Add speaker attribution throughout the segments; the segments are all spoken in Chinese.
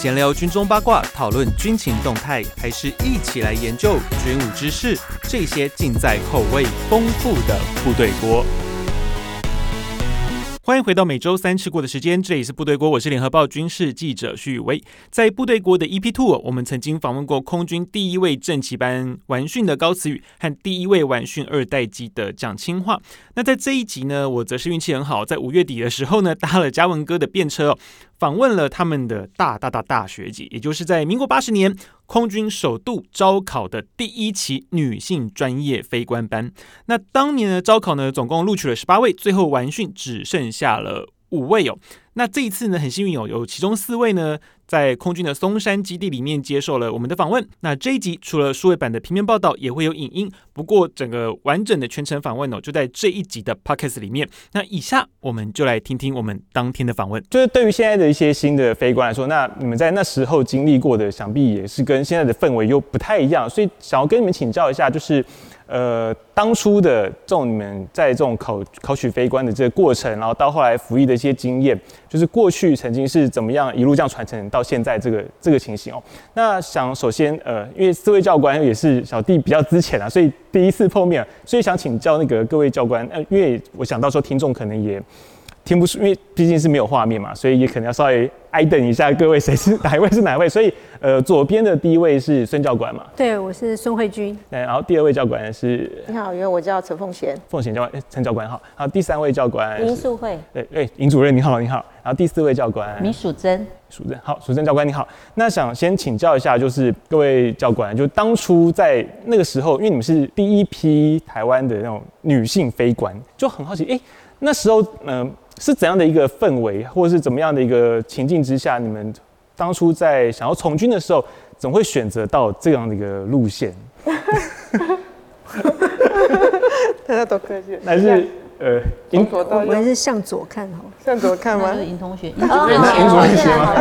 Speaker 1: 闲聊军中八卦，讨论军情动态，还是一起来研究军武知识？这些尽在口味丰富的部队锅。欢迎回到每周三吃过的时间，这里是部队锅，我是联合报军事记者徐宇威。在部队锅的 EP Two，我们曾经访问过空军第一位正期班完训的高慈宇和第一位完训二代机的蒋清化。那在这一集呢，我则是运气很好，在五月底的时候呢，搭了嘉文哥的便车。访问了他们的大大大大学姐，也就是在民国八十年空军首度招考的第一期女性专业非官班。那当年的招考呢，总共录取了十八位，最后完训只剩下了五位哦。那这一次呢，很幸运哦，有其中四位呢，在空军的松山基地里面接受了我们的访问。那这一集除了数位版的平面报道，也会有影音。不过整个完整的全程访问哦，就在这一集的 Podcast 里面。那以下我们就来听听我们当天的访问。
Speaker 2: 就是对于现在的一些新的飞官来说，那你们在那时候经历过的，想必也是跟现在的氛围又不太一样。所以想要跟你们请教一下，就是。呃，当初的这种你们在这种考考取非官的这个过程，然后到后来服役的一些经验，就是过去曾经是怎么样一路这样传承到现在这个这个情形哦。那想首先呃，因为四位教官也是小弟比较之前啊，所以第一次碰面，所以想请教那个各位教官，呃，因为我想到时候听众可能也。听不出，因为毕竟是没有画面嘛，所以也可能要稍微挨等一下各位，谁是哪一位是哪一位？所以，呃，左边的第一位是孙教官嘛？
Speaker 3: 对，我是孙慧君。
Speaker 2: 对，然后第二位教官是？
Speaker 4: 你好，因为我叫陈凤贤。
Speaker 2: 凤贤教官，陈教官好。然后第三位教官
Speaker 4: 林素慧。
Speaker 2: 对对，林主任你好，你好。然后第四位教官
Speaker 4: 米淑珍。
Speaker 2: 淑珍好，淑珍教官你好。那想先请教一下，就是各位教官，就当初在那个时候，因为你们是第一批台湾的那种女性飞官，就很好奇，哎，那时候嗯。呃是怎样的一个氛围，或者是怎么样的一个情境之下，你们当初在想要从军的时候，怎么会选择到这样的一个路线？
Speaker 4: 大家都客气。
Speaker 2: 还是呃，
Speaker 3: 从左到右，我还是向左看好，
Speaker 4: 向左看吗？
Speaker 5: 是尹同学，尹
Speaker 2: 主任，尹主任先吗？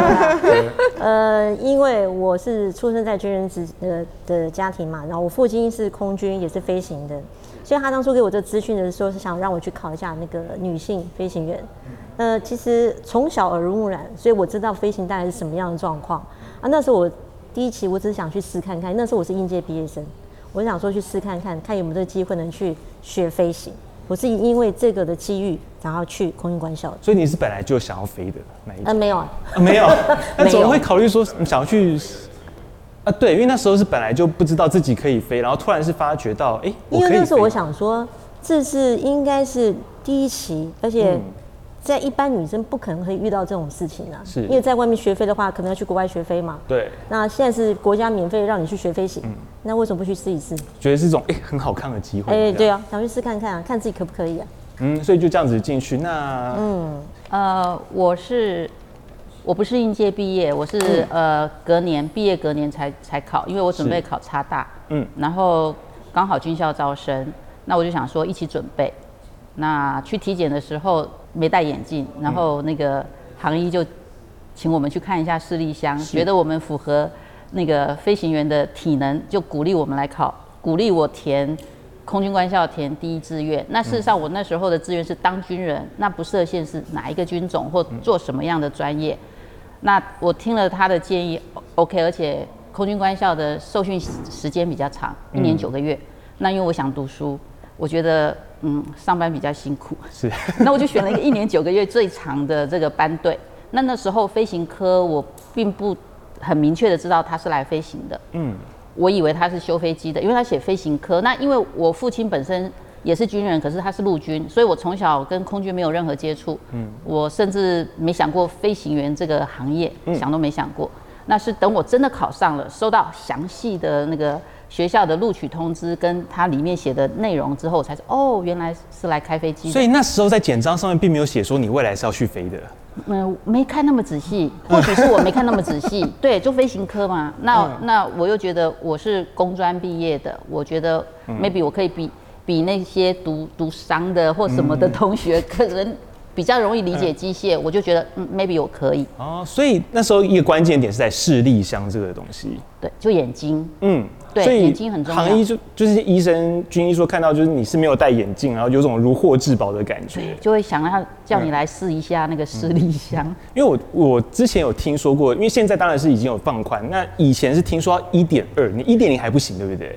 Speaker 3: 呃，因为我是出生在军人子呃的家庭嘛，然后我父亲是空军，也是飞行的。所以他当初给我这资讯的时候，是想让我去考一下那个女性飞行员。呃，其实从小耳濡目染，所以我知道飞行大概是什么样的状况啊。那时候我第一期我只是想去试看看，那时候我是应届毕业生，我想说去试看看，看有没有这个机会能去学飞行。我是因为这个的机遇，然后去空军官校。
Speaker 2: 所以你是本来就想要飞的那？
Speaker 3: 呃，没有啊，
Speaker 2: 没有。那怎么会考虑说你想要去？啊，对，因为那时候是本来就不知道自己可以飞，然后突然是发觉到，哎，
Speaker 3: 因为那时候我想说，这是应该是第一期，而且在一般女生不可能会遇到这种事情啊。是，因为在外面学飞的话，可能要去国外学飞嘛。
Speaker 2: 对。
Speaker 3: 那现在是国家免费让你去学飞行，嗯，那为什么不去试一试？
Speaker 2: 觉得是一种哎很好看的机会。
Speaker 3: 哎，对啊，想去试看看啊，看自己可不可以啊。
Speaker 2: 嗯，所以就这样子进去。那
Speaker 5: 嗯呃，我是。我不是应届毕业，我是呃隔年毕业隔年才才考，因为我准备考差大，嗯，然后刚好军校招生，那我就想说一起准备。那去体检的时候没戴眼镜，然后那个航医就请我们去看一下视力箱，觉得我们符合那个飞行员的体能，就鼓励我们来考，鼓励我填空军官校填第一志愿。那事实上我那时候的志愿是当军人，那不设限是哪一个军种或做什么样的专业。那我听了他的建议，OK，而且空军官校的受训时间比较长，一年九个月。那因为我想读书，我觉得嗯上班比较辛苦，是。那我就选了一个一年九个月最长的这个班队。那那时候飞行科我并不很明确的知道他是来飞行的，嗯，我以为他是修飞机的，因为他写飞行科。那因为我父亲本身。也是军人，可是他是陆军，所以我从小跟空军没有任何接触。嗯，我甚至没想过飞行员这个行业，嗯、想都没想过。那是等我真的考上了，收到详细的那个学校的录取通知，跟它里面写的内容之后，我才说哦，原来是来开飞机。
Speaker 2: 所以那时候在简章上面并没有写说你未来是要去飞的。
Speaker 5: 嗯，没看那么仔细，或许是我没看那么仔细。对，就飞行科嘛。那、嗯、那我又觉得我是工专毕业的，我觉得 maybe 我可以比。比那些读读商的或什么的同学可能比较容易理解机械，我就觉得嗯，maybe 我可以。
Speaker 2: 哦，所以那时候一个关键点是在视力箱这个东西。
Speaker 5: 对，就眼睛。
Speaker 2: 嗯，对，
Speaker 5: 眼睛很重要。
Speaker 2: 行医就就是医生军医说看到就是你是没有戴眼镜，然后有种如获至宝的感觉，
Speaker 5: 就会想要叫你来试一下那个视力箱。
Speaker 2: 嗯、因为我我之前有听说过，因为现在当然是已经有放宽，那以前是听说一点二，你一点零还不行，对不对？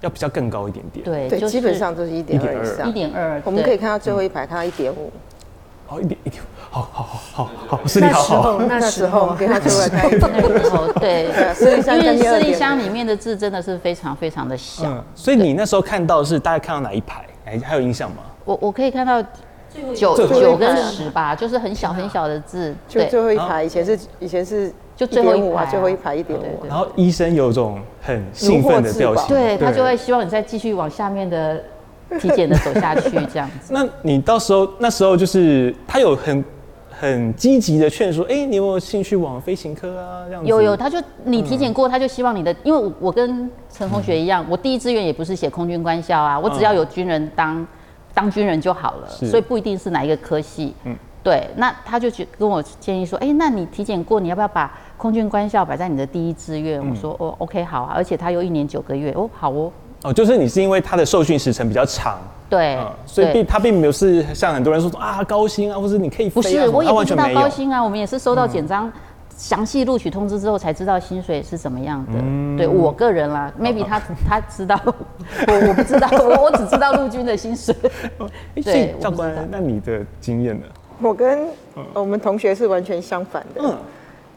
Speaker 2: 要比较更高一点点。
Speaker 5: 对，
Speaker 4: 对，
Speaker 5: 就是、
Speaker 4: 基本上都是一点二以上。
Speaker 5: 一点二，
Speaker 4: 我们可以看到最后一排，看到一点五。
Speaker 2: 哦，一点一点，好好好好好，视力好好。
Speaker 3: 那时候，
Speaker 4: 给他最后看一点。
Speaker 5: 那时候，对，视力箱因为视力箱里面的字真的是非常非常的小。
Speaker 2: 嗯，所以你那时候看到是大概看到哪一排？哎，还有印象吗？
Speaker 5: 我我可以看到九九跟十吧，就是很小很小的字。
Speaker 4: 就最后一排，以前是以前是就最后一排，最后一排一点五。
Speaker 2: 然后医生有种很兴奋的表情，
Speaker 5: 对他就会希望你再继续往下面的。体检的走下去这样子，
Speaker 2: 那你到时候那时候就是他有很很积极的劝说，哎、欸，你有没有兴趣往飞行科啊？这样子
Speaker 5: 有有，他就你体检过，他就希望你的，因为我跟陈同学一样，我第一志愿也不是写空军官校啊，我只要有军人当当军人就好了，所以不一定是哪一个科系。嗯，对，那他就跟我建议说，哎、欸，那你体检过，你要不要把空军官校摆在你的第一志愿？我说哦，OK，好啊，而且他又一年九个月，哦，好哦。
Speaker 2: 哦，就是你是因为他的受训时程比较长，
Speaker 5: 对，嗯、
Speaker 2: 所以并他并没有是像很多人说说啊高薪啊，或者你可以
Speaker 5: 不是，我也不知道高薪啊，我们也是收到简章详细录取通知之后才知道薪水是怎么样的。嗯、对我个人啦，maybe 他 他知道，我我不知道，我 我只知道陆军的薪水。
Speaker 2: 对，教官，那你的经验呢？
Speaker 4: 我跟我们同学是完全相反的。嗯，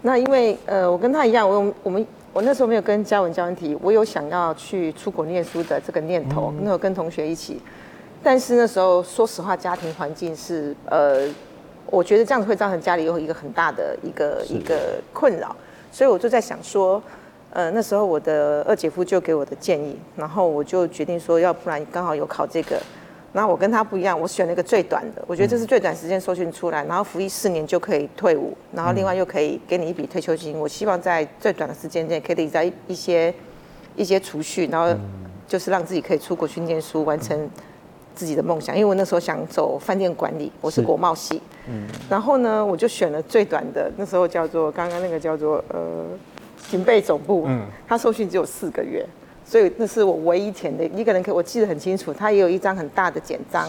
Speaker 4: 那因为呃，我跟他一样，我我们。我那时候没有跟嘉文教官提，我有想要去出国念书的这个念头。那时候跟同学一起，但是那时候说实话，家庭环境是呃，我觉得这样子会造成家里有一个很大的一个一个困扰，所以我就在想说，呃，那时候我的二姐夫就给我的建议，然后我就决定说，要不然刚好有考这个。然后我跟他不一样，我选了一个最短的，我觉得这是最短时间受训出来，然后服役四年就可以退伍，然后另外又可以给你一笔退休金。我希望在最短的时间内可以在一些一些储蓄，然后就是让自己可以出国去念书，完成自己的梦想。因为我那时候想走饭店管理，我是国贸系，嗯，然后呢，我就选了最短的，那时候叫做刚刚那个叫做呃警备总部，嗯，他受训只有四个月。所以那是我唯一填的一个人，可我记得很清楚，他也有一张很大的简章，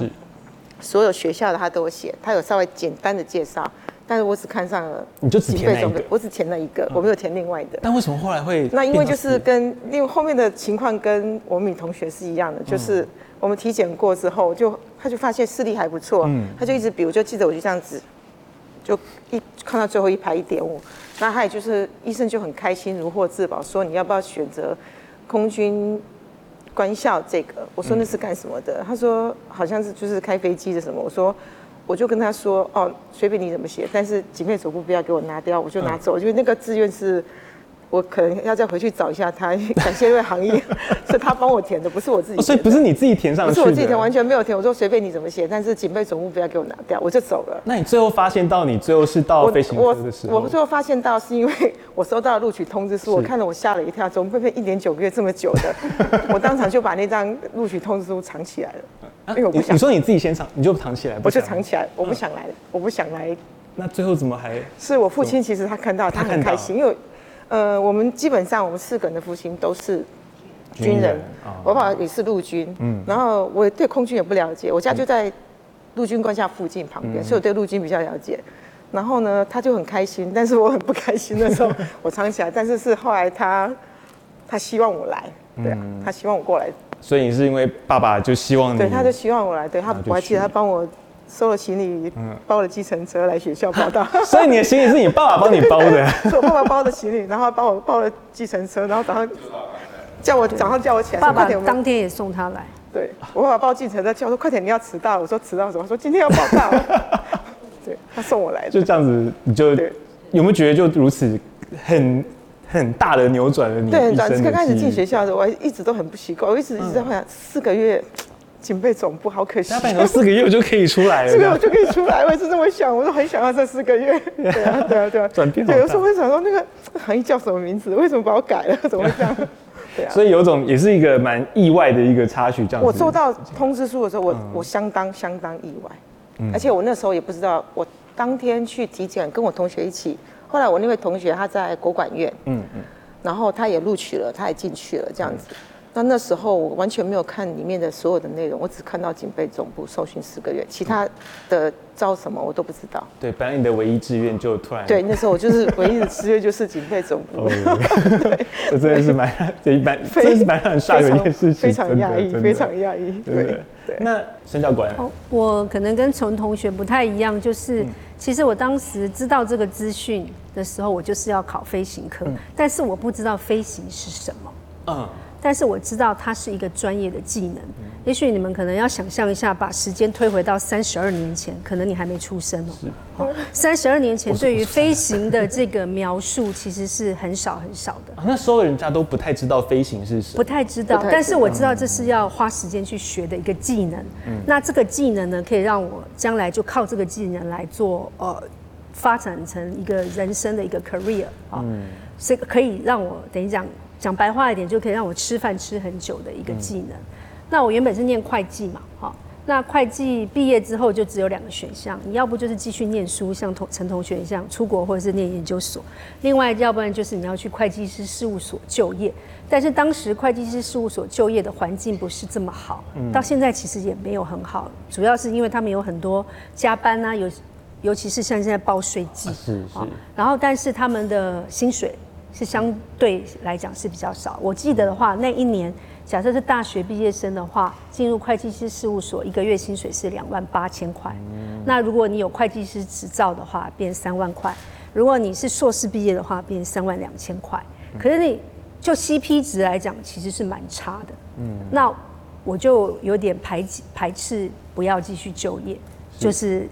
Speaker 4: 所有学校的他都有写，他有稍微简单的介绍，但是我只看上了，
Speaker 2: 你就只填一个，
Speaker 4: 我只填了一个，我没有填另外的。
Speaker 2: 但为什么后来会？
Speaker 4: 那因为就是跟因为后面的情况跟我们女同学是一样的，就是我们体检过之后，就他就发现视力还不错，嗯，他就一直比，我就记得我就这样子，就一看到最后一排一点五，那他也就是医生就很开心如获至宝，说你要不要选择？空军官校这个，我说那是干什么的？他说好像是就是开飞机的什么。我说我就跟他说哦，随便你怎么写，但是警备手部不要给我拿掉，我就拿走。因为那个志愿是。我可能要再回去找一下他，感谢这位行业，是他帮我填的，不是我自己。
Speaker 2: 所以不是你自己填上去的？
Speaker 4: 不是我自己填，完全没有填。我说随便你怎么写，但是警备总部不要给我拿掉，我就走了。
Speaker 2: 那你最后发现到你最后是到飞行科的时候？
Speaker 4: 我我最后发现到是因为我收到录取通知书，我看了我吓了一跳，怎么会变一年九个月这么久的？我当场就把那张录取通知书藏起来了，因为我不想。
Speaker 2: 你说你自己先藏，你就藏起来？
Speaker 4: 我就藏起来，我不想来，我不想来。
Speaker 2: 那最后怎么还？
Speaker 4: 是我父亲，其实他看到，他很开心，因为。呃，我们基本上我们四个人的父亲都是军人，我爸爸也是陆军，嗯，然后我对空军也不了解，我家就在陆军官校附近旁边，嗯、所以我对陆军比较了解。然后呢，他就很开心，但是我很不开心的时候，我藏起来。但是是后来他他希望我来，对啊，他希望我过来。
Speaker 2: 所以你是因为爸爸就希望你，
Speaker 4: 对，他就希望我来，对他，我还记得他帮我。收了行李，包了计程车来学校报到。
Speaker 2: 所以你的行李是你爸爸帮你包的？
Speaker 4: 是我爸爸包的行李，然后帮我包了计程车，然后早上叫我早上叫我起来。
Speaker 3: 爸爸当天也送他来。
Speaker 4: 对，我爸爸包计程车叫我说快点，你要迟到。我说迟到什么？说今天要报到。对，他送我来的。
Speaker 2: 就这样子，你就有没有觉得就如此很很大的扭转了你？
Speaker 4: 对，刚开始进学校的时候，我一直都很不习惯，我一直一直在幻想四个月。警备总部好可惜，
Speaker 2: 大概四个月我就可以出来了。
Speaker 4: 四个月我就可以出来，我也是这么想，我都很想要这四个月。对啊，对啊，对啊。转变。对，有时候会想说那个行业叫什么名字？为什么把我改了？怎么会这样？对啊。
Speaker 2: 所以有种也是一个蛮意外的一个插曲，这样子。
Speaker 4: 我收到通知书的时候，我我相当相当意外。嗯而且我那时候也不知道，我当天去体检，跟我同学一起。后来我那位同学他在国管院，嗯嗯，然后他也录取了，他也进去了，这样子。那那时候我完全没有看里面的所有的内容，我只看到警备总部受训四个月，其他的招什么我都不知道。
Speaker 2: 对，本来你的唯一志愿就突然。
Speaker 4: 对，那时候我就是唯一的志愿就是警备总部。
Speaker 2: 对，这真的是蛮这一般，真的是蛮让人的一件事情，
Speaker 4: 非常压抑，非常压抑。对
Speaker 2: 对。那申教官，
Speaker 6: 我可能跟陈同学不太一样，就是其实我当时知道这个资讯的时候，我就是要考飞行科，但是我不知道飞行是什么。嗯。但是我知道它是一个专业的技能。也许你们可能要想象一下，把时间推回到三十二年前，可能你还没出生哦。三十二年前对于飞行的这个描述，其实是很少很少的。
Speaker 2: 那时候人家都不太知道飞行是什么，
Speaker 6: 不太知道。但是我知道这是要花时间去学的一个技能。嗯那这个技能呢，可以让我将来就靠这个技能来做呃，发展成一个人生的一个 career 啊。所以可以让我等于讲。讲白话一点，就可以让我吃饭吃很久的一个技能。嗯、那我原本是念会计嘛，哈，那会计毕业之后就只有两个选项，你要不就是继续念书，像同陈同学一样出国或者是念研究所；另外，要不然就是你要去会计师事务所就业。但是当时会计师事务所就业的环境不是这么好，嗯、到现在其实也没有很好，主要是因为他们有很多加班啊，尤尤其是像现在报税季，啊、然后但是他们的薪水。是相对来讲是比较少。我记得的话，那一年假设是大学毕业生的话，进入会计师事务所，一个月薪水是两万八千块。那如果你有会计师执照的话，变三万块；如果你是硕士毕业的话，变三万两千块。可是你就 CP 值来讲，其实是蛮差的。嗯，那我就有点排排斥，不要继续就业，就是。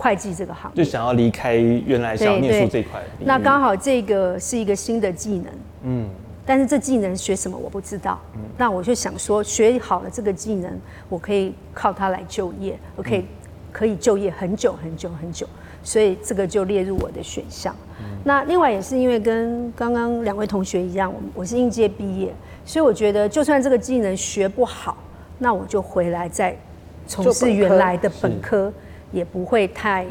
Speaker 6: 会计这个行业，
Speaker 2: 就想要离开原来想要念书这块。
Speaker 6: 那刚好这个是一个新的技能，嗯，但是这技能学什么我不知道。嗯，那我就想说，学好了这个技能，我可以靠它来就业，我可以可以就业很久很久很久，所以这个就列入我的选项。嗯，那另外也是因为跟刚刚两位同学一样，我我是应届毕业，所以我觉得就算这个技能学不好，那我就回来再从事原来的本科。也不会太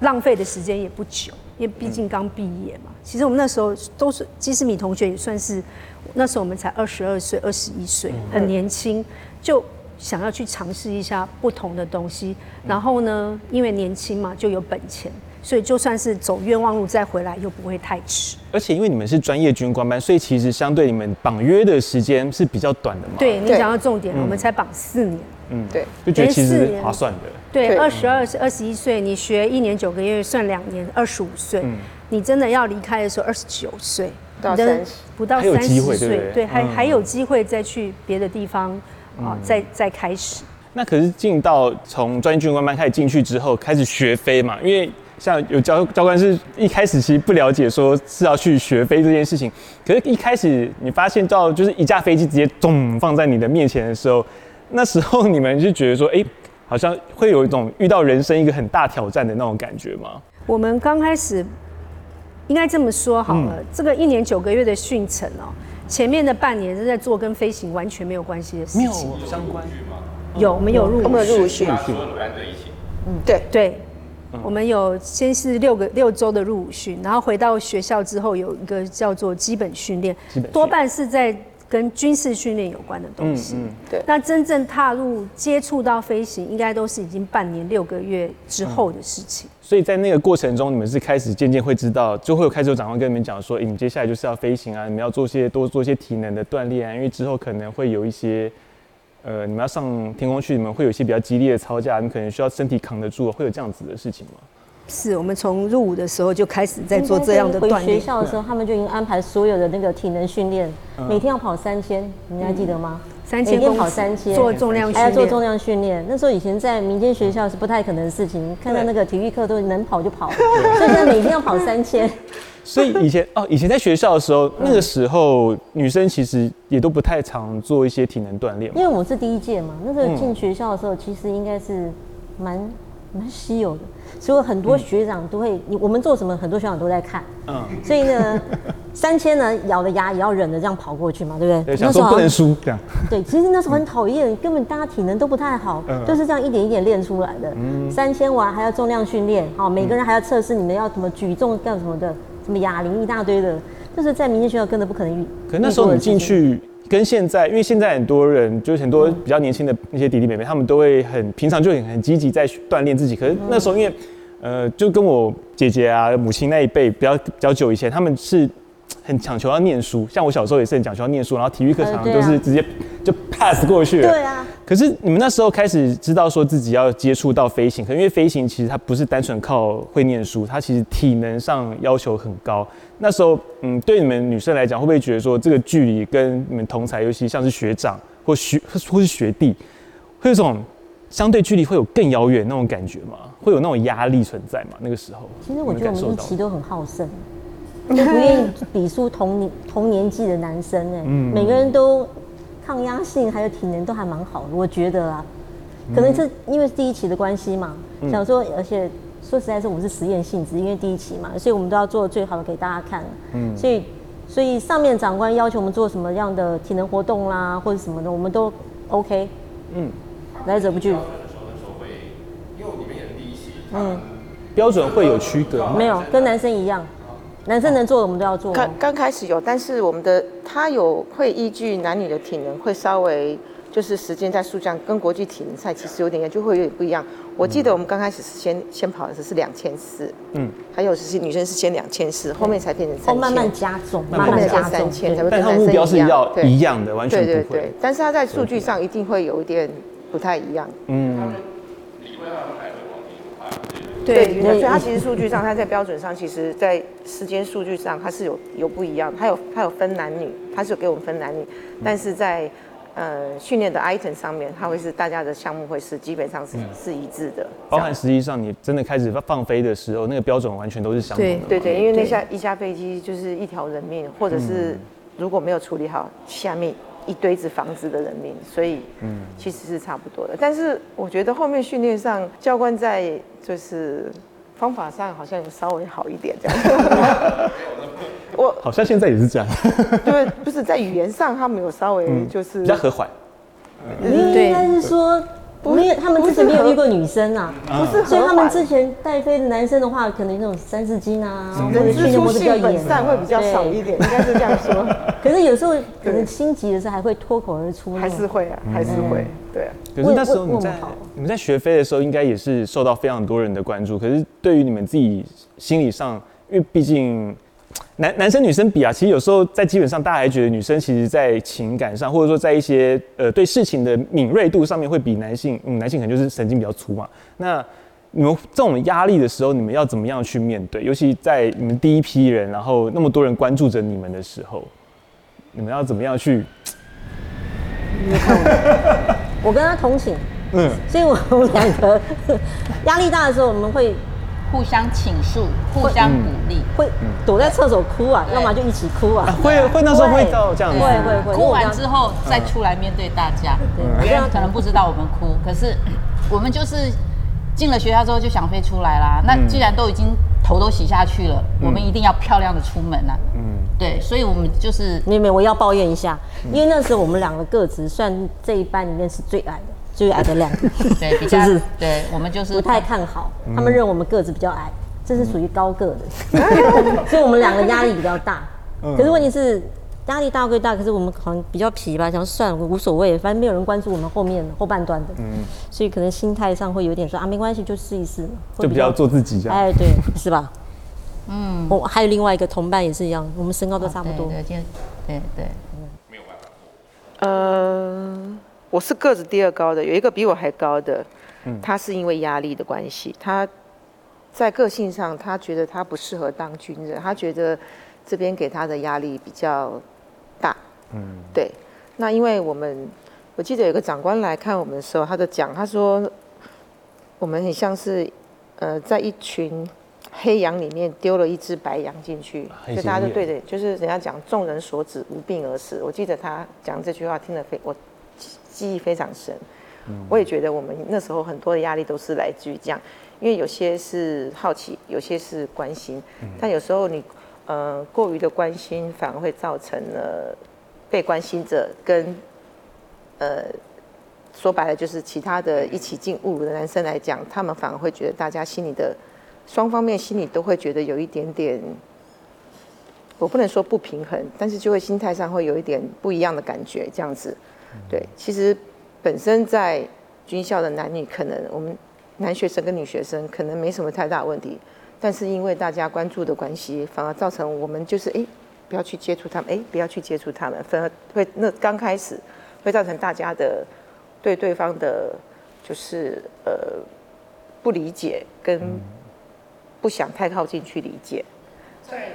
Speaker 6: 浪费的时间也不久，因为毕竟刚毕业嘛。其实我们那时候都是基斯米同学，也算是那时候我们才二十二岁、二十一岁，很年轻，就想要去尝试一下不同的东西。然后呢，因为年轻嘛，就有本钱，所以就算是走冤枉路再回来，又不会太迟。
Speaker 2: 而且因为你们是专业军官班，所以其实相对你们绑约的时间是比较短的嘛。
Speaker 6: 对，你讲到重点，我们才绑四年。
Speaker 2: 嗯，对，就觉得其实划算的。
Speaker 6: 对，二十二是二十一岁，你学一年九个月，算两年，二十五岁。嗯，你真的要离开的时候，二十九岁，
Speaker 4: 到三十，
Speaker 6: 不到三十岁，对，还还有机会再去别的地方啊，再再开始。
Speaker 2: 那可是进到从专业军官班开始进去之后，开始学飞嘛？因为像有教教官是一开始其实不了解说是要去学飞这件事情，可是一开始你发现到就是一架飞机直接咚放在你的面前的时候，那时候你们就觉得说，哎。好像会有一种遇到人生一个很大挑战的那种感觉吗？
Speaker 6: 我们刚开始应该这么说好了，嗯、这个一年九个月的训程哦，前面的半年是在做跟飞行完全没有关系的事情，没有
Speaker 2: 相关。
Speaker 6: 有，我们有入伍，
Speaker 4: 我们有入伍训。
Speaker 6: 嗯，对对，我们有先是六个六周的入伍训，然后回到学校之后有一个叫做基本训练，多半是在。跟军事训练有关的东西，嗯嗯、对。那真正踏入接触到飞行，应该都是已经半年六个月之后的事情。嗯、
Speaker 2: 所以在那个过程中，你们是开始渐渐会知道，就会有开始有长官跟你们讲说，你们接下来就是要飞行啊，你们要做些多做一些体能的锻炼啊，因为之后可能会有一些，呃，你们要上天空去，你们会有一些比较激烈的操架，你可能需要身体扛得住，会有这样子的事情吗？
Speaker 6: 是我们从入伍的时候就开始在做这样的锻炼。
Speaker 3: 回学校的时候，他们就已经安排所有的那个体能训练，每天要跑三千，你还记得吗？
Speaker 6: 三千，每天跑三千，做重量训练，
Speaker 3: 还要做重量训练。那时候以前在民间学校是不太可能的事情，看到那个体育课都能跑就跑，所以现在每天要跑三千。
Speaker 2: 所以以前哦，以前在学校的时候，那个时候女生其实也都不太常做一些体能锻炼，
Speaker 3: 因为我是第一届嘛。那时候进学校的时候，其实应该是蛮。蛮稀有的，所以很多学长都会，你我们做什么，很多学长都在看。嗯，所以呢，三千呢咬着牙也要忍着这样跑过去嘛，对不对？
Speaker 2: 那时候不能输这样。
Speaker 3: 对，其实那时候很讨厌，根本大家体能都不太好，就是这样一点一点练出来的。嗯，三千完还要重量训练，好，每个人还要测试你们要怎么举重干什么的，什么哑铃一大堆的，就是在明星学校根本不可能遇。
Speaker 2: 可那时候你进去。跟现在，因为现在很多人就是很多比较年轻的那些弟弟妹妹，他们都会很平常就很很积极在锻炼自己。可是那时候，因为呃，就跟我姐姐啊、母亲那一辈比较比较久以前，他们是很强求要念书。像我小时候也是很讲求要念书，然后体育课常常都是直接就 pass 过去了。
Speaker 3: 对啊。
Speaker 2: 可是你们那时候开始知道说自己要接触到飞行，可因为飞行其实它不是单纯靠会念书，它其实体能上要求很高。那时候，嗯，对你们女生来讲，会不会觉得说这个距离跟你们同才，尤其像是学长或学或是学弟，会有种相对距离会有更遥远那种感觉吗？会有那种压力存在吗？那个时候，
Speaker 3: 其实我觉得我们一期都很好胜，都不愿意比输同年同年纪的男生哎，嗯，每个人都抗压性还有体能都还蛮好的，我觉得啊，可能是因为是第一期的关系嘛，嗯，想说而且。说实在是，我们是实验性质，因为第一期嘛，所以我们都要做最好的给大家看。嗯，所以所以上面长官要求我们做什么样的体能活动啦，或者什么的，我们都 OK。嗯，来者不拒。
Speaker 2: 嗯，标准会有区隔吗？
Speaker 3: 没有，跟男生一样，男生能做的我们都要做。
Speaker 4: 刚刚开始有，但是我们的他有会依据男女的体能会稍微。就是时间在速降，跟国际体能赛其实有点就会有点不一样。我记得我们刚开始是先先跑的是两千四，嗯，还有是女生是先两千四，后面才变成三千，
Speaker 3: 慢慢加重，慢慢加三千才会跟男生一样。
Speaker 2: 但他目标是要一样的，完全对对对。
Speaker 4: 但是他在数据上一定会有一点不太一样。嗯。对，所以它其实数据上，它在标准上，其实在时间数据上，它是有有不一样。它有它有分男女，它是有给我们分男女，但是在。呃，训练的 item 上面，它会是大家的项目会是基本上是、嗯、是一致的，
Speaker 2: 包含实际上你真的开始放飞的时候，那个标准完全都是相同的。
Speaker 4: 对对对，因为那下一架飞机就是一条人命，或者是如果没有处理好，下面一堆子房子的人民，所以嗯，其实是差不多的。但是我觉得后面训练上，教官在就是方法上好像有稍微好一点这样。
Speaker 2: 我好像现在也是这样，
Speaker 4: 对，不是在语言上，他们有稍微就是
Speaker 2: 比较和缓。
Speaker 3: 应该是说，没有他们之前没有遇过女生啊，不是，所以他们之前带飞的男生的话，可能那种三字经啊，或者训练模式比较严，
Speaker 4: 散会比较少一点，应该是这样说。
Speaker 3: 可是有时候可能心急的时候还会脱口而出，
Speaker 4: 还是会啊，还是会，对啊。
Speaker 2: 可是那时候你在你们在学飞的时候，应该也是受到非常多人的关注。可是对于你们自己心理上，因为毕竟。男男生女生比啊，其实有时候在基本上，大家还觉得女生其实，在情感上，或者说在一些呃对事情的敏锐度上面，会比男性，嗯，男性可能就是神经比较粗嘛。那你们这种压力的时候，你们要怎么样去面对？尤其在你们第一批人，然后那么多人关注着你们的时候，你们要怎么样去？
Speaker 3: 我跟他同寝，嗯，所以我们两个 压力大的时候，我们会。
Speaker 5: 互相倾诉，互相鼓励，
Speaker 3: 会躲在厕所哭啊，要么就一起哭啊。
Speaker 2: 会会那时候会到这样子，
Speaker 3: 会会会。
Speaker 5: 哭完之后再出来面对大家，别人可能不知道我们哭，可是我们就是进了学校之后就想飞出来啦。那既然都已经头都洗下去了，我们一定要漂亮的出门啊。嗯，对，所以我们就是
Speaker 3: 妹妹，我要抱怨一下，因为那时候我们两个个子算这一班里面是最矮的。最矮的两个，
Speaker 5: 对，比较 是，对我们就是
Speaker 3: 不太看好。他们认为我们个子比较矮，这是属于高个的，所以我们两个压力比较大。可是问题是，压力大归大，可是我们好像比较皮吧，想算了，无所谓，反正没有人关注我们后面后半段的。嗯，所以可能心态上会有点说啊，没关系，就试一试嘛。
Speaker 2: 就比较做自己这样。
Speaker 3: 哎，对，是吧？嗯，我还有另外一个同伴也是一样，我们身高都差不多。
Speaker 5: 对对对对，没有办
Speaker 4: 法。呃。我是个子第二高的，有一个比我还高的，他是因为压力的关系，他在个性上，他觉得他不适合当军人，他觉得这边给他的压力比较大。嗯，对。那因为我们，我记得有个长官来看我们的时候，他就讲，他说我们很像是，呃，在一群黑羊里面丢了一只白羊进去，所以大家就对着，就是人家讲众人所指，无病而死。我记得他讲这句话，听得非我。记忆非常深，我也觉得我们那时候很多的压力都是来自于这样，因为有些是好奇，有些是关心，但有时候你呃过于的关心，反而会造成了被关心者跟呃说白了就是其他的一起进侮辱的男生来讲，他们反而会觉得大家心里的双方面心里都会觉得有一点点。我不能说不平衡，但是就会心态上会有一点不一样的感觉，这样子。对，其实本身在军校的男女，可能我们男学生跟女学生可能没什么太大问题，但是因为大家关注的关系，反而造成我们就是哎，不要去接触他们，哎，不要去接触他们，反而会那刚开始会造成大家的对对方的，就是呃不理解跟不想太靠近去理解。
Speaker 7: 在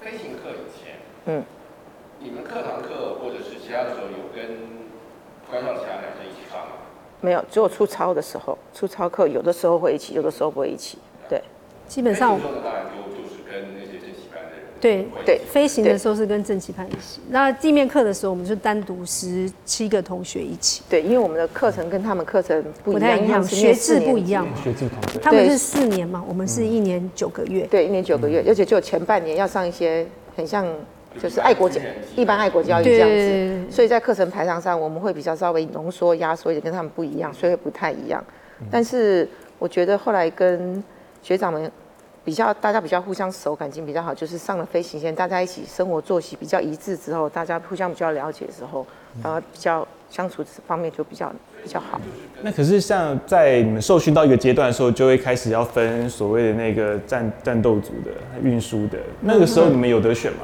Speaker 7: 飞行课以前，嗯，你们课堂课或者是其他的时候有跟关校其他男生一起上吗？
Speaker 4: 没有，只有出操的时候，出操课有的时候会一起，有的时候不会一起。对，
Speaker 6: 基本上。
Speaker 7: 当然就就是跟那些正期班的人。
Speaker 6: 对对，飞行的时候是跟正期班一起。那地面课的时候，我们就单独十七个同学一起。
Speaker 4: 对，因为我们的课程跟他们课程不，
Speaker 6: 不太一样，学制不一样。
Speaker 2: 学制同学。
Speaker 6: 他们是四年嘛，我们是一年九个月。
Speaker 4: 对，一年九个月，而且就前半年要上一些很像就是爱国教一般爱国教育这样子，所以在课程排场上我们会比较稍微浓缩压缩一点，跟他们不一样，所以不太一样。但是我觉得后来跟学长们。比较大家比较互相熟，感情比较好，就是上了飞行线，大家一起生活作息比较一致之后，大家互相比较了解的时候，然后比较相处方面就比较比较好。
Speaker 2: 那可是像在你们受训到一个阶段的时候，就会开始要分所谓的那个战战斗组的、运输的。那个时候你们有得选吗？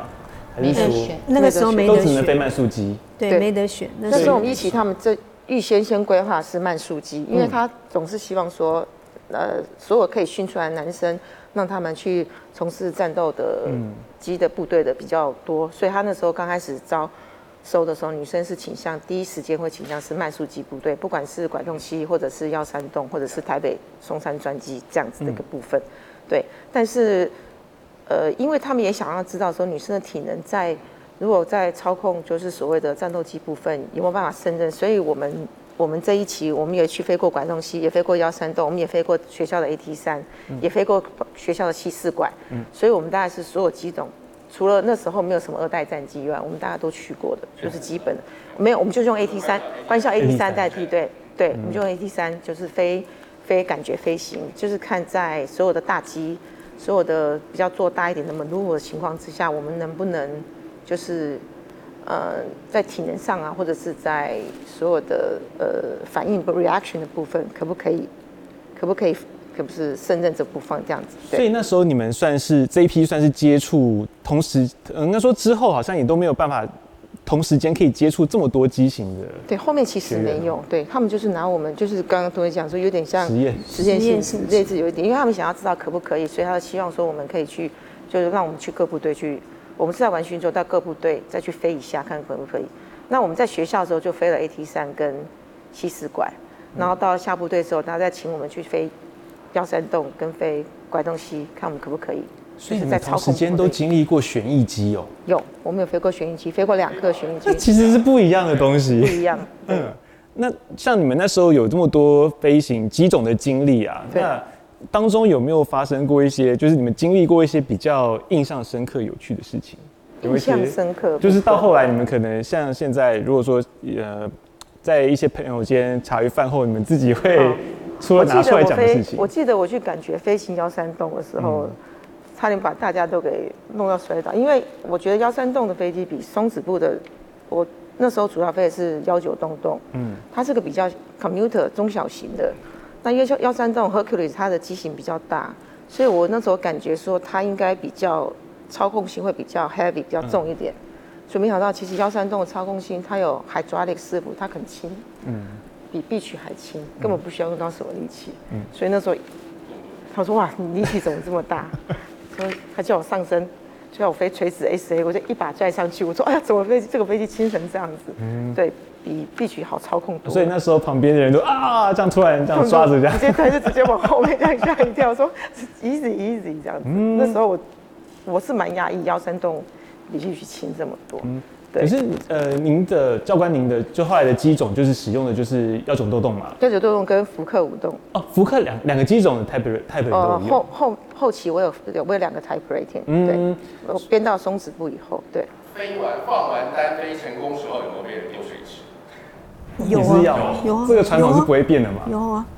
Speaker 5: 没得选。
Speaker 6: 那个时候没得选。
Speaker 2: 都只能飞慢速机。
Speaker 6: 对，没得选。
Speaker 4: 那时候我们一起，他们这预先先规划是慢速机，因为他总是希望说，呃，所有可以训出来的男生。让他们去从事战斗的机的部队的比较多，所以他那时候刚开始招收的时候，女生是倾向第一时间会倾向是慢速机部队，不管是管仲西或者是幺三洞或者是台北松山专机这样子的一个部分，对。但是呃，因为他们也想要知道说女生的体能在如果在操控就是所谓的战斗机部分有没有办法胜任，所以我们。我们这一期，我们也去飞过拐洞七，也飞过幺三洞，我们也飞过学校的 AT 三，也飞过学校的西四馆，嗯、所以我们大概是所有机种，除了那时候没有什么二代战机以外，我们大家都去过的，就是基本的，没有，我们就用 AT 三，官校 AT 三代替，对对，我们就用 AT 三，就是飞飞感觉飞行，就是看在所有的大机，所有的比较做大一点的 maneuver 的情况之下，我们能不能就是。呃，在体能上啊，或者是在所有的呃反应不 reaction 的部分，可不可以，可不可以，可不是胜任这部分这样子？
Speaker 2: 所以那时候你们算是这一批算是接触，同时应该说之后好像也都没有办法同时间可以接触这么多机型的。
Speaker 4: 对，后面其实没有，对他们就是拿我们就是刚刚同学讲说有点像实验实验性类似有一点，因为他们想要知道可不可以，所以他希望说我们可以去，就是让我们去各部队去。我们是在完训之后到各部队再去飞一下，看可不可以。那我们在学校的时候就飞了 AT 三跟七四拐，然后到下部队的时候，他再请我们去飞幺三洞跟飞拐洞西，看我们可不可以。
Speaker 2: 所以你们长时间都经历过旋翼机哦？
Speaker 4: 有，我们有飞过旋翼机，飞过两个旋翼机。
Speaker 2: 那 其实是不一样的东西。
Speaker 4: 不一样。
Speaker 2: 嗯。那像你们那时候有这么多飞行机种的经历啊？那。当中有没有发生过一些，就是你们经历过一些比较印象深刻、有趣的事情？
Speaker 4: 印象深刻，
Speaker 2: 就是到后来你们可能像现在，如果说呃，在一些朋友间茶余饭后，你们自己会除了拿出来讲的事情。
Speaker 4: 我记得我去感觉飞行幺三洞的时候，嗯、差点把大家都给弄到摔倒，因为我觉得幺三洞的飞机比松子部的，我那时候主要飞的是幺九洞洞，嗯，它是个比较 commuter 中小型的。那因为幺三洞 Hercules 它的机型比较大，所以我那时候感觉说它应该比较操控性会比较 heavy 比较重一点，嗯、所以没想到其实幺三洞的操控性它有 hydraulic 师傅，它很轻，嗯，比 B 区还轻，根本不需要用到什么力气，嗯，所以那时候他说哇，你力气怎么这么大？所以他叫我上升。就要我飞垂直 SA，我就一把拽上去。我说：“哎呀，怎么飞机这个飞机轻成这样子？嗯，对比 B 区好操控多。”
Speaker 2: 所以那时候旁边的人都啊，这样突然这样抓着这样，
Speaker 4: 直接他就直接往后面这样吓一跳，说：“easy easy 这样子。嗯”那时候我我是蛮讶异，幺三洞比 B 区轻这么多。嗯，对
Speaker 2: 可是呃，您的教官，您的就后来的机种就是使用的就是幺九洞洞嘛？
Speaker 4: 幺九洞洞跟福克五动。
Speaker 2: 哦，福克两两个机种的 type type 都有
Speaker 4: 呃，后后后期我有有我有两个 type rating，
Speaker 2: 嗯
Speaker 4: 对，我编到松子部以后，对。
Speaker 7: 飞完放完单飞成功时候有没有被人丢水池？
Speaker 6: 有啊，有啊，
Speaker 2: 这个传统是不会变的嘛？
Speaker 6: 有啊，
Speaker 4: 男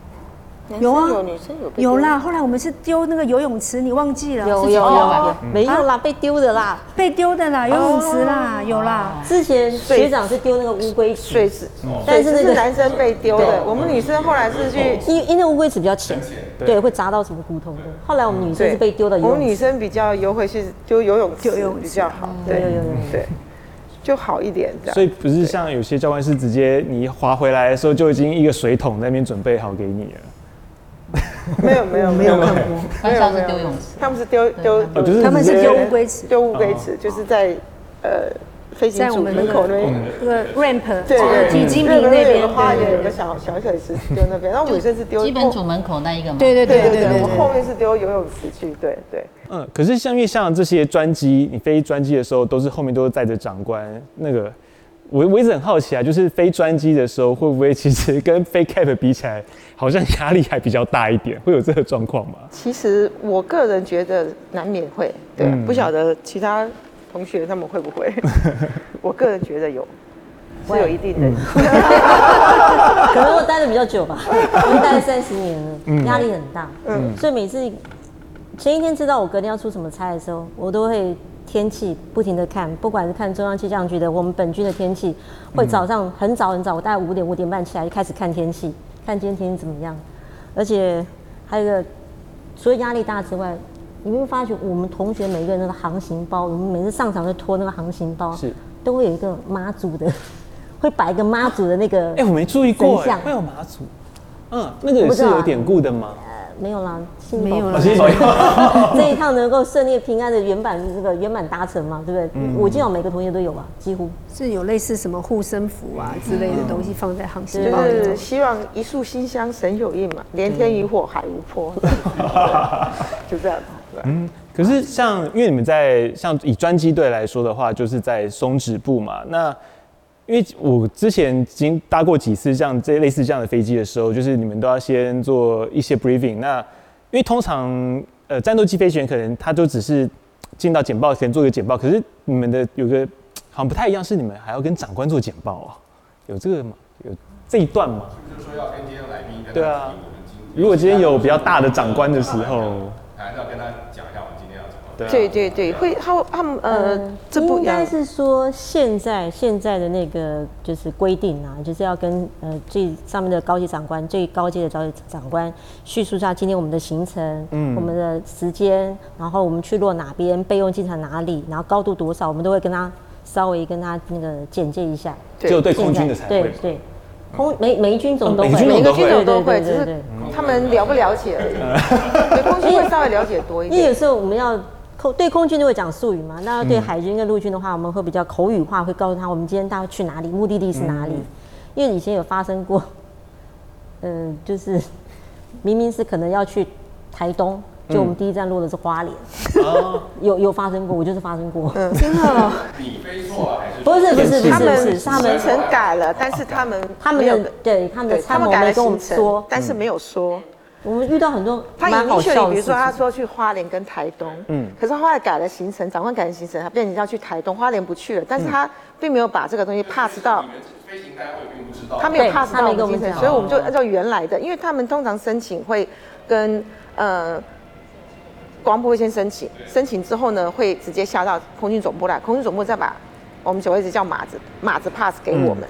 Speaker 6: 有啊
Speaker 4: 有女生有
Speaker 6: 有啦。后来我们是丢那个游泳池，你忘记了？
Speaker 3: 有有有
Speaker 4: 没
Speaker 3: 有啦，被丢的啦。
Speaker 6: 被丢的啦，游泳池啦，有啦。
Speaker 3: 之前学长是丢那个乌龟池，
Speaker 4: 水池，
Speaker 3: 但是那个
Speaker 4: 男生被丢的，我们女生后来是去。
Speaker 3: 因因为乌龟池比较浅，对，会砸到什么骨头的。后来我们女生是被丢的游
Speaker 4: 我们女，生比较优惠是丢游泳池
Speaker 6: 丢游泳池
Speaker 4: 比较好，
Speaker 3: 对有有有有
Speaker 4: 对，就好一点这样。
Speaker 2: 所以不是像有些教官是直接你划回来的时候就已经一个水桶在那边准备好给你了。
Speaker 4: 没有没有没有看过，
Speaker 5: 班上 是丢泳池，
Speaker 4: 他们是
Speaker 2: 丢丢
Speaker 6: 他们是丢乌龟池，
Speaker 4: 丢乌龟池，就是在呃飞行组
Speaker 6: 在我们那
Speaker 4: 门口那边。
Speaker 6: 那个 ramp，
Speaker 4: 对对，
Speaker 6: 体精
Speaker 4: 那边花园，有个小小水池丢那边，然后女生是丢
Speaker 5: 基本组门口那一个嘛。
Speaker 4: 对对
Speaker 6: 对对对，
Speaker 4: 我们后面是丢游泳池去，对对。
Speaker 2: 嗯，可是像因为像这些专机，你飞专机的时候都是后面都是载着长官，那个我我一直很好奇啊，就是飞专机的时候会不会其实跟飞 cap 比起来，好像压力还比较大一点，会有这个状况吗？
Speaker 4: 其实我个人觉得难免会，对，
Speaker 2: 嗯
Speaker 4: 不晓得其他同学他们会不会？我个人觉得有，是有一定的。
Speaker 3: 可能我待的比较久吧，我们待了三十年了，压力很大，
Speaker 4: 嗯
Speaker 3: 所以每次前一天知道我隔天要出什么差的时候，我都会天气不停的看，不管是看中央气象局的我们本军的天气，会早上很早很早，我大概五点五点半起来就开始看天气，看今天天气怎么样，而且还有一个除了压力大之外，你会发觉我们同学每个人的航行包，我们每次上场就拖那个航行包，
Speaker 2: 是。
Speaker 3: 都会有一个妈祖的，会摆一个妈祖的那个，
Speaker 2: 哎、我没注意过，
Speaker 3: 真相。
Speaker 2: 会有妈祖，嗯，那个也是有典故的吗？
Speaker 3: 没有啦，幸
Speaker 6: 没有啦
Speaker 3: 这一趟能够顺利平安的圆满这个圆满达成嘛，对不对？
Speaker 2: 嗯
Speaker 3: 我记得每个同学都有吧，几乎。
Speaker 6: 是有类似什么护身符啊之类的东西放在航行
Speaker 3: 对
Speaker 4: 就是
Speaker 6: 包里头。
Speaker 4: 希望一束馨香神有应嘛，连天与火海无波，就这样。对
Speaker 2: 嗯，可是像因为你们在像以专机队来说的话，就是在松指部嘛。那因为我之前已经搭过几次这样这类似这样的飞机的时候，就是你们都要先做一些 briefing。那因为通常呃战斗机飞行员可能他就只是进到简报，前做一个简报。可是你们的有个好像不太一样，是你们还要跟长官做简报啊？有这个吗？有这一段吗？
Speaker 7: 就是说要跟今天的来宾
Speaker 2: 对啊如果今天有比较大的长官的时候，
Speaker 7: 还是要跟他讲一下。
Speaker 2: 对啊。
Speaker 4: 对对对，会他他们呃，这不
Speaker 3: 应
Speaker 4: 一样
Speaker 3: 该是说现在现在的那个就是规定啊，就是要跟呃最上面的高级长官、最高阶的高级长官叙述一下今天我们的行程，
Speaker 2: 嗯。
Speaker 3: 我们的时间，然后我们去落哪边，备用机场哪里，然后高度多少，我们都会跟他稍微跟他那个简介一下。
Speaker 2: 只有对空军的
Speaker 3: 现
Speaker 2: 才会。
Speaker 3: 在对对，空每每一军种都会，
Speaker 2: 哦每一军
Speaker 4: 每个
Speaker 2: 种都会。
Speaker 4: 军种都会，只是
Speaker 3: 对对对对。
Speaker 4: 他们了不了解而已。对，空军会稍微了解多一点。
Speaker 3: 因为有时候我们要空对空军就会讲术语嘛，那对海军跟陆军的话，我们会比较口语化，会告诉他我们今天大概去哪里，目的地是哪里。因为以前有发生过，嗯、就是 明明是可能要去台东，就我们第一站落的是花莲，
Speaker 2: 哦，
Speaker 3: 有有发生过，我就是发生过。
Speaker 6: 真的哦，
Speaker 7: 你飞错了还是？
Speaker 3: 不是不是不
Speaker 4: 他们
Speaker 3: 是不是，是他们
Speaker 4: 行程改了，但是他们
Speaker 3: 他们
Speaker 4: 有
Speaker 3: 的对他
Speaker 4: 们他
Speaker 3: 们没跟我
Speaker 4: 们
Speaker 3: 说，，
Speaker 4: 但是没有说。
Speaker 3: 我们遇到很多
Speaker 4: 他
Speaker 3: 蛮好笑的事
Speaker 4: 比如说他。说去花莲跟台东，
Speaker 2: 嗯
Speaker 4: 嗯，可是后来改了行程，长官改了行程，他变成要去台东，花莲不去了，但是他并没有把这个东西 pass 到
Speaker 7: 你，们飞行单位并不知道。
Speaker 4: 他没有 pass 到我们行程，所以我们就按照原来的，因为他们通常申请会跟呃。国防部会先申请，申请之后呢，会直接下到空军总部来，空军总部再把我们所谓的叫马子马子 pass 给我们。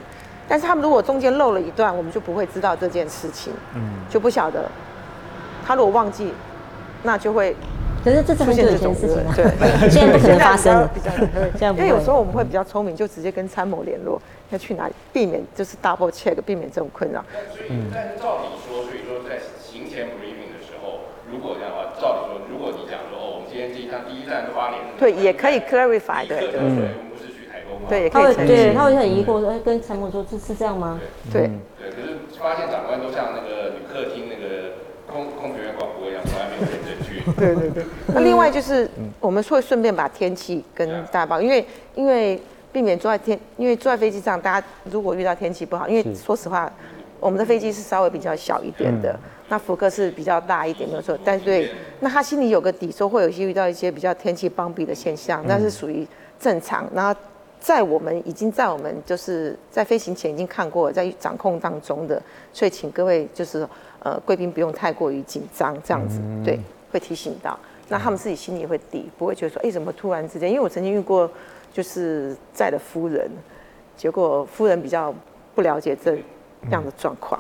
Speaker 4: 但是他们如果中间漏了一段，我们就不会知道这件事情，嗯就不晓得。他如果忘记，那就会
Speaker 3: 可是这是
Speaker 4: 出
Speaker 3: 很久以前
Speaker 4: 现这种
Speaker 3: 的事情了，
Speaker 4: 对，
Speaker 3: 现在不可能发生
Speaker 4: 因为有时候我们会比较聪明，就直接跟参谋联络，要去哪里，避免就是 double check，避免这种困扰。
Speaker 7: 所以，但是照理说，所以说在行前 briefing 的时候，如果这样的话，照理说，如果你讲说哦，我们今天这一趟第一站是花莲，
Speaker 4: 对，也可以 clarify，
Speaker 7: 对。对，不是去台东吗？
Speaker 4: 对，也
Speaker 3: 他会
Speaker 4: 可以澄清。
Speaker 3: 对他会很疑惑说，哎，跟参谋说这是这样吗？
Speaker 4: 对，
Speaker 7: 对，可是发现长官都像那个旅客厅那个空空服员广播一样，从来没有认真去。
Speaker 4: 对对对。那另外就是我们会顺便把天气跟大家报，因为因为避免坐在天，因为坐在飞机上，大家如果遇到天气不好，因为说实话，我们的飞机是稍微比较小一点的，嗯、那福克是比较大一点，没有错。但是对，那他心里有个底，说会有一些遇到一些比较天气帮比的现象，那是属于正常。然后在我们已经在我们就是在飞行前已经看过了，在掌控当中的，所以请各位就是呃贵宾不用太过于紧张，这样子对，会提醒到。那他们自己心里会底，不会觉得说，哎，怎么突然之间？因为我曾经遇过，就是在的夫人，结果夫人比较不了解这样的状况，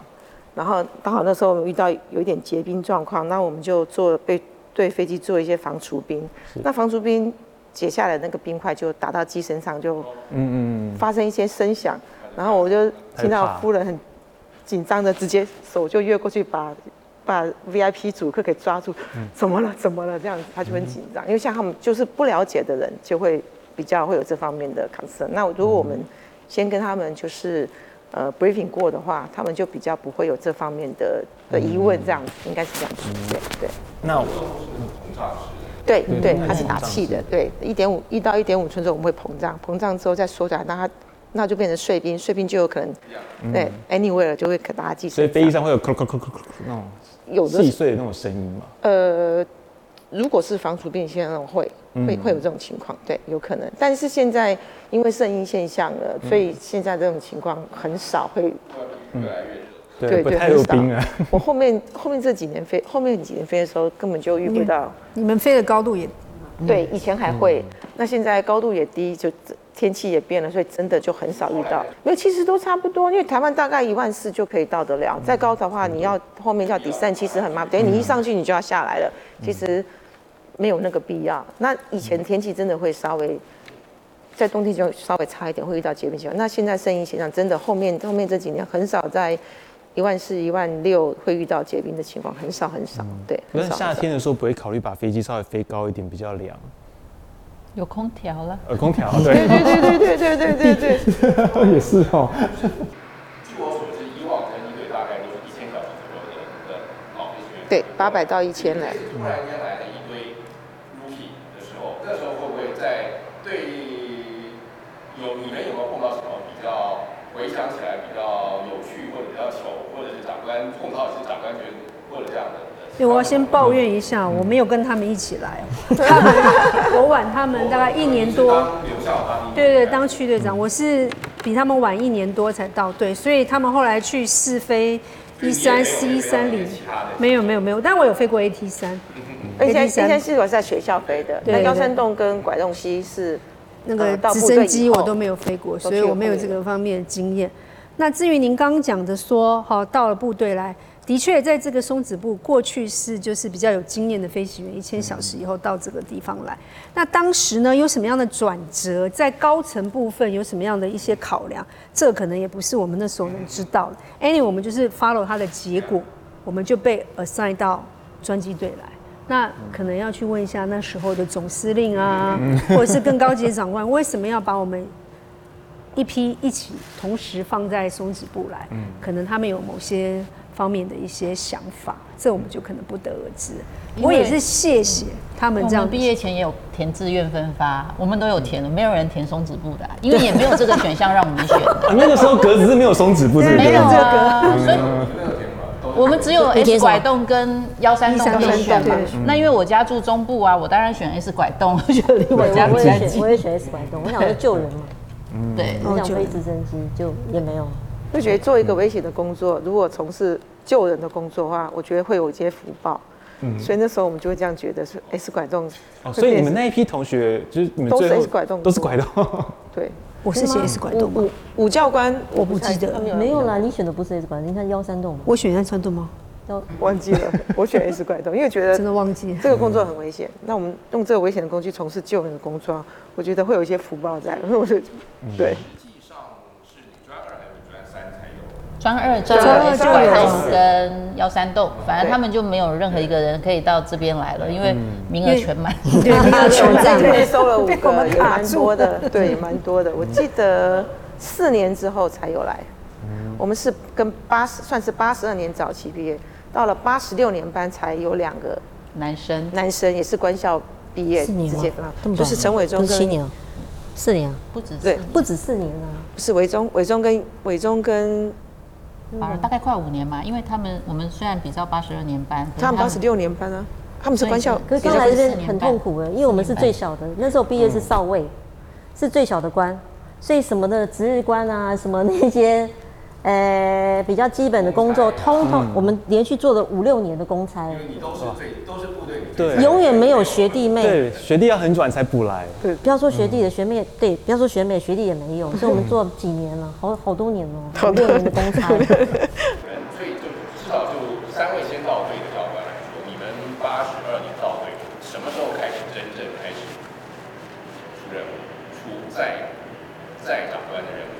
Speaker 4: 然后刚好那时候我们遇到有一点结冰状况，那我们就做被对飞机做一些防除冰，那防除冰解下来那个冰块就打到机身上，就嗯嗯发生一些声响，然后我就听到夫人很紧张的直接手就越过去把。把 VIP 主客给抓住，怎么了？怎么了？这样子他就很紧张，因为像他们就是不了解的人，就会比较会有这方面的 concern。那如果我们先跟他们就是呃 briefing 过的话，他们就比较不会有这方面的的疑问。这样子应该是这样子，对对。
Speaker 2: 那我
Speaker 4: 对对，它是打气的，对，一点五一到一点五寸之后我们会膨胀，膨胀之后再缩短，那它那就变成碎冰，碎冰就有可能对 anywhere 就会可大家记。
Speaker 2: 所以飞机上会有咳咳咳咳咳那种。有细碎的那种声音吗？
Speaker 4: 呃，如果是防除冰现在那种会会会有这种情况，对，有可能。但是现在因为圣婴现象了，所以现在这种情况很少会越来
Speaker 2: 越热，对，不太有冰啊。
Speaker 4: 我后面后面这几年飞，后面几年飞的时候根本就遇不到。
Speaker 6: 你们飞的高度也
Speaker 4: 对，以前还会，那现在高度也低，就。天气也变了，所以真的就很少遇到。因为其实都差不多，因为台湾大概一万四就可以到得了。再高的话，你要后面要 descend，其实很麻烦。等于你一上去，你就要下来了。其实没有那个必要。那以前天气真的会稍微在冬天就稍微差一点，会遇到结冰情况。那现在生意现象真的后面后面这几年很少在一万四、一万六会遇到结冰的情况，很少很少。对。
Speaker 2: 那夏天的时候不会考虑把飞机稍微飞高一点，比较凉。
Speaker 5: 有空调了，
Speaker 2: 有空调，对
Speaker 4: 对对对对对对对对对，
Speaker 2: 也是哦。
Speaker 7: 据我所知，以往的一队大概都是一千小时左右的的老飞行员，
Speaker 4: 对，八百到一千来。
Speaker 7: 突然间来了一堆 rookie 的时候，那时候会不会在对有你们有没有碰到什么比较回想起来比较有趣或者比较糗，或者是长官碰到是长官觉得或者这样的？
Speaker 6: 对，我要先抱怨一下，我没有跟他们一起来，他 们我晚他们大概一年多。对对，当区队长，我是比他们晚一年多才到队，所以他们后来去试飞一三 C 三零，没有没有没有，但我有飞过 AT 三。
Speaker 4: AT 三。是我在学校飞的，那高山洞跟拐洞溪是
Speaker 6: 那个直升机我都没有飞过，所以我没有这个方面的经验。那至于您刚刚讲的说，好到了部队来。的确，在这个松子部过去是就是比较有经验的飞行员，一千小时以后到这个地方来。那当时呢，有什么样的转折？在高层部分有什么样的一些考量？这可能也不是我们那时候能知道的。Anyway，我们就是 follow 它的结果，我们就被 assign 到专机队来。那可能要去问一下那时候的总司令啊，或者是更高级的长官，为什么要把我们一批一起同时放在松子部来？嗯可能他们有某些。方面的一些想法，这我们就可能不得而知。我也是谢谢他们这样。
Speaker 5: 毕业前也有填志愿分发，我们都有填的，没有人填松子部的，因为也没有这个选项让我们选。
Speaker 2: 那个时候格子是没有松子部，
Speaker 5: 没有这个，所以我们只有 S 拐洞跟幺三洞可以选嘛。那因为我家住中部啊，我当然选 S 拐洞，我觉得离我家比较近。
Speaker 3: 我也选 S 拐洞，我想说救人嘛。
Speaker 5: 对，
Speaker 3: 我想飞直升机就也没有。
Speaker 4: 就觉得做一个危险的工作，如果从事救人的工作的话，我觉得会有一些福报。嗯，所以那时候我们就会这样觉得是 S 拐动。
Speaker 2: 哦，所以你们那一批同学就是你们
Speaker 4: 都是 S 拐动，
Speaker 2: 都是拐动。
Speaker 4: 对，
Speaker 6: 我是写 S 拐动吗？
Speaker 4: 武教官
Speaker 6: 我不记得，
Speaker 3: 没有啦，你选的不是 S 拐洞，你看幺三洞吗？
Speaker 6: 我选幺三洞吗？
Speaker 4: 忘记了，我选 S 怪洞，因为觉得
Speaker 6: 真的忘记
Speaker 4: 这个工作很危险。那我们用这个危险的工具从事救人的工作，我觉得会有一些福报在。我就对。
Speaker 5: 专二、专二就有跟幺三洞，反正他们就没有任何一个人可以到这边来了，因为名额全满。
Speaker 6: 对，名额全满。
Speaker 4: 这边收了五个，也蛮多的。对，蛮多的。我记得四年之后才有来。我们是跟八十算是八十二年早期毕业，到了八十六年班才有两个
Speaker 5: 男生，
Speaker 4: 男生也是官校毕业直接分，就是陈伟忠跟
Speaker 3: 四年啊，
Speaker 5: 不止
Speaker 4: 对。
Speaker 3: 不止四年啊。
Speaker 4: 不是伟忠，伟忠跟伟忠跟
Speaker 5: 啊，大概快五年嘛，因为他们我们虽然比照八十二年班，
Speaker 4: 他们八十六年班啊，他们是官校，
Speaker 3: 可是刚来这边很痛苦的，因为我们是最小的，那时候毕业是少尉，是最小的官，所以什么的值日官啊，什么那些。呃，比较基本的工作，通通我们连续做了五六年的公差，
Speaker 7: 因为你都是最都是部
Speaker 2: 队
Speaker 3: 永远没有学弟妹。
Speaker 2: 对，学弟要很转才补来。
Speaker 3: 对，不要说学弟的学妹，对，不要说学妹，学弟也没有，所以我们做几年了，好好多年了，五六年的公差。
Speaker 7: 人，所以就至少就三位先到队的教官来说，你们八十二年到队，什么时候开始真正开始出任务、出在在长官的任务？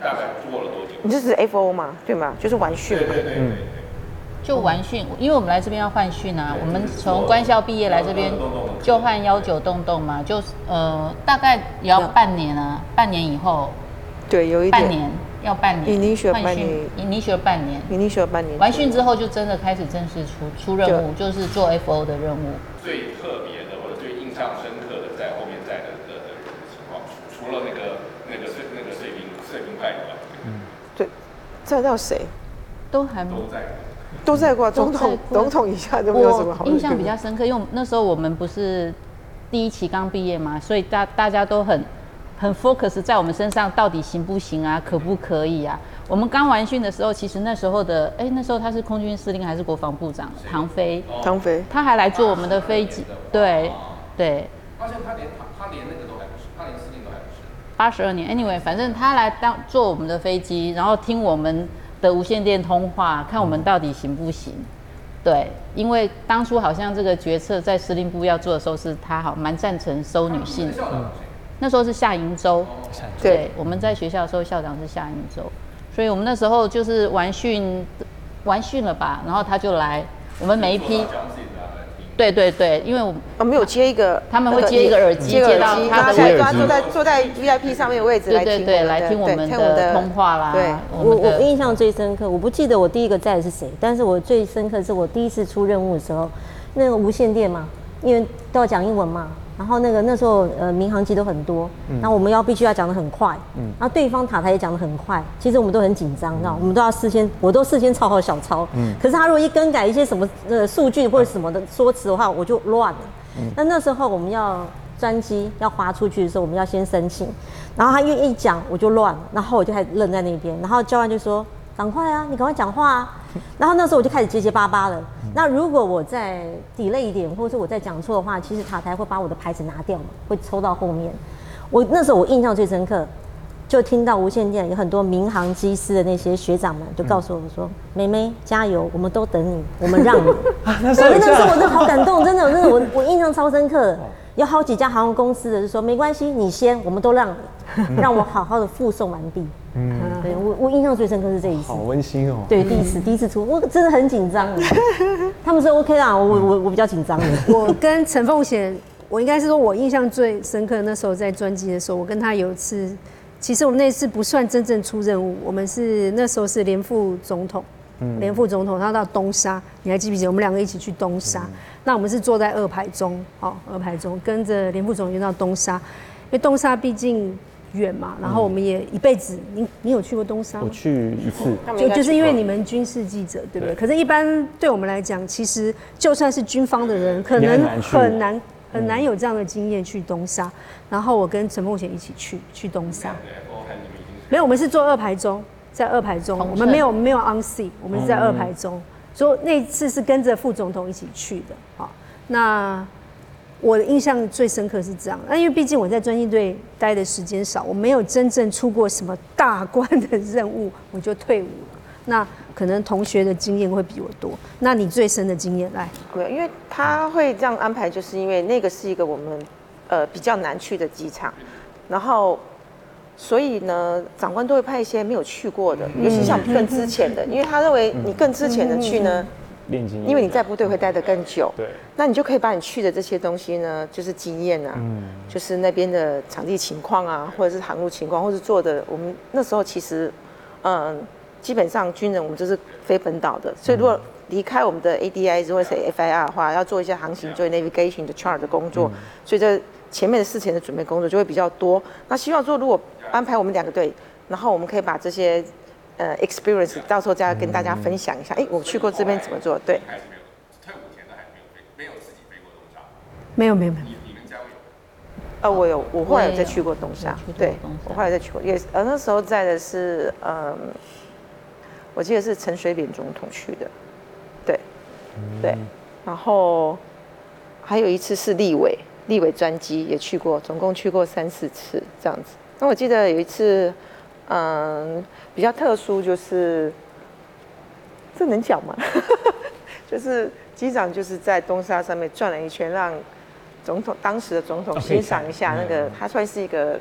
Speaker 7: 大概过了多久？
Speaker 4: 你这是 F O 嘛，对吗？就是完训嘛。
Speaker 7: 对对对对对。
Speaker 5: 就完训，因为我们来这边要换训啊，我们从官校毕业来这边就换幺九洞洞嘛，就呃大概也要半年啊，半年以后。
Speaker 4: 对，有一点。
Speaker 5: 半年要半年。
Speaker 4: 你学半年。
Speaker 5: 你学半年。
Speaker 4: 你学半年。
Speaker 5: 完训之后就真的开始正式出出任务，就是做 F O 的任务。
Speaker 7: 最特别的或者最印象深刻的，在后面在的的的情况，除了那个那个是那个碎冰碎冰派的。
Speaker 4: 嗯。对，再到谁？
Speaker 5: 都还没
Speaker 7: 都在。
Speaker 4: 都在过总统，总统以下都没有什么好。
Speaker 5: 印象比较深刻，因为那时候我们不是第一期刚毕业嘛，所以大大家都很很 focus 在我们身上，到底行不行啊，可不可以啊？我们刚完训的时候，其实那时候的，哎，那时候他是空军司令还是国防部长？唐飞，
Speaker 4: 唐飞，
Speaker 5: 他还来坐我们的飞机，对对。
Speaker 7: 发现他连他他连那个都还不是，他连司令都还不是。
Speaker 5: 八十二年，anyway，反正他来当坐我们的飞机，然后听我们。的无线电通话，看我们到底行不行？对，因为当初好像这个决策在司令部要做的时候，是他好蛮赞成收女性。嗯，那时候是夏营州，对，我们在学校的时候，校长是夏营州，所以我们那时候就是完训，完训了吧，然后他就来，我们每一批。对对对，因为我
Speaker 4: 们没有接一个，
Speaker 5: 他们会接一个耳机，接到他的位置，
Speaker 4: 坐在坐在 VIP 上面的位置来听，
Speaker 5: 对来听我们的通话啦。
Speaker 3: 对，我我印象最深刻，我不记得我第一个在的是谁，但是我最深刻是我第一次出任务的时候，那个无线电嘛，因为都要讲英文嘛。然后那个那时候呃民航机都很多，那、嗯、我们要必须要讲的很快，嗯，然后对方塔台也讲的很快，其实我们都很紧张，你知道，我们都要事先，我都事先抄好小抄，嗯，可是他如果一更改一些什么呃数据或者什么的说辞的话，我就乱了，嗯，那那时候我们要专机要滑出去的时候，我们要先申请，然后他一一讲我就乱了，然后我就还愣在那边，然后教官就说赶快啊，你赶快讲话啊。然后那时候我就开始结结巴巴了。那如果我再 delay 一点，或者是我再讲错的话，其实塔台会把我的牌子拿掉嘛，会抽到后面。我那时候我印象最深刻，就听到无线电有很多民航机师的那些学长们就告诉我们说：“妹妹加油，我们都等你，我们让你。” 那时候我真的好感动，真的真的我我印象超深刻。有好几家航空公司的就说：“没关系，你先，我们都让你，让我好好的附送完毕。”嗯，对我我印象最深刻是这一次，
Speaker 2: 好温馨哦。
Speaker 3: 对，第一次第一次出，我真的很紧张。他们说 OK 啦，我我我比较紧张。
Speaker 6: 我跟陈凤贤，我应该是说我印象最深刻。那时候在专辑的时候，我跟他有一次，其实我们那次不算真正出任务，我们是那时候是连副总统，连副总统他到东沙，你还记不记得？我们两个一起去东沙，那我们是坐在二排中，哦，二排中跟着连副总统到东沙，因为东沙毕竟。远嘛，然后我们也一辈子，你你有去过东沙？
Speaker 2: 我去一次，
Speaker 6: 就就是因为你们军事记者，对不对？可是，一般对我们来讲，其实就算是军方的人，可能很难很难有这样的经验去东沙。然后我跟陈梦贤一起去去东沙，没有，我们是坐二排中，在二排中，我们没有没有 on seat，我们是在二排中，所以那次是跟着副总统一起去的。好，那。我的印象最深刻是这样，那因为毕竟我在专机队待的时间少，我没有真正出过什么大关的任务，我就退伍了。那可能同学的经验会比我多。那你最深的经验来？
Speaker 4: 对，因为他会这样安排，就是因为那个是一个我们呃比较难去的机场，然后所以呢，长官都会派一些没有去过的，尤其像更之前的，因为他认为你更之前的去呢。因为你在部队会待得更久，对，那你就可以把你去的这些东西呢，就是经验啊，嗯，就是那边的场地情况啊，或者是航路情况，或者是做的，我们那时候其实，嗯，基本上军人我们就是非本岛的，所以如果离开我们的 ADI 或者是 FIR 的话，要做一些航行，做 navigation 的 chart 的工作，所以这前面的事情的准备工作就会比较多。那希望说，如果安排我们两个队，然后我们可以把这些呃 experience 到时候再跟大家分享一下。哎，我去过这边怎么做？对。退伍前都还没有飞，没有自己飞过东沙。
Speaker 6: 没有没有没有。
Speaker 4: 你们家有？呃，我有，我后来有再去过东沙。对，我后来再去过，也呃那时候在的是嗯，我记得是陈水扁总统去的。对，对，然后还有一次是立委。立委专机也去过，总共去过三四次这样子。那我记得有一次，嗯，比较特殊，就是这能讲吗？就是机长就是在东沙上面转了一圈，让总统当时的总统欣赏一下那个，他算是一个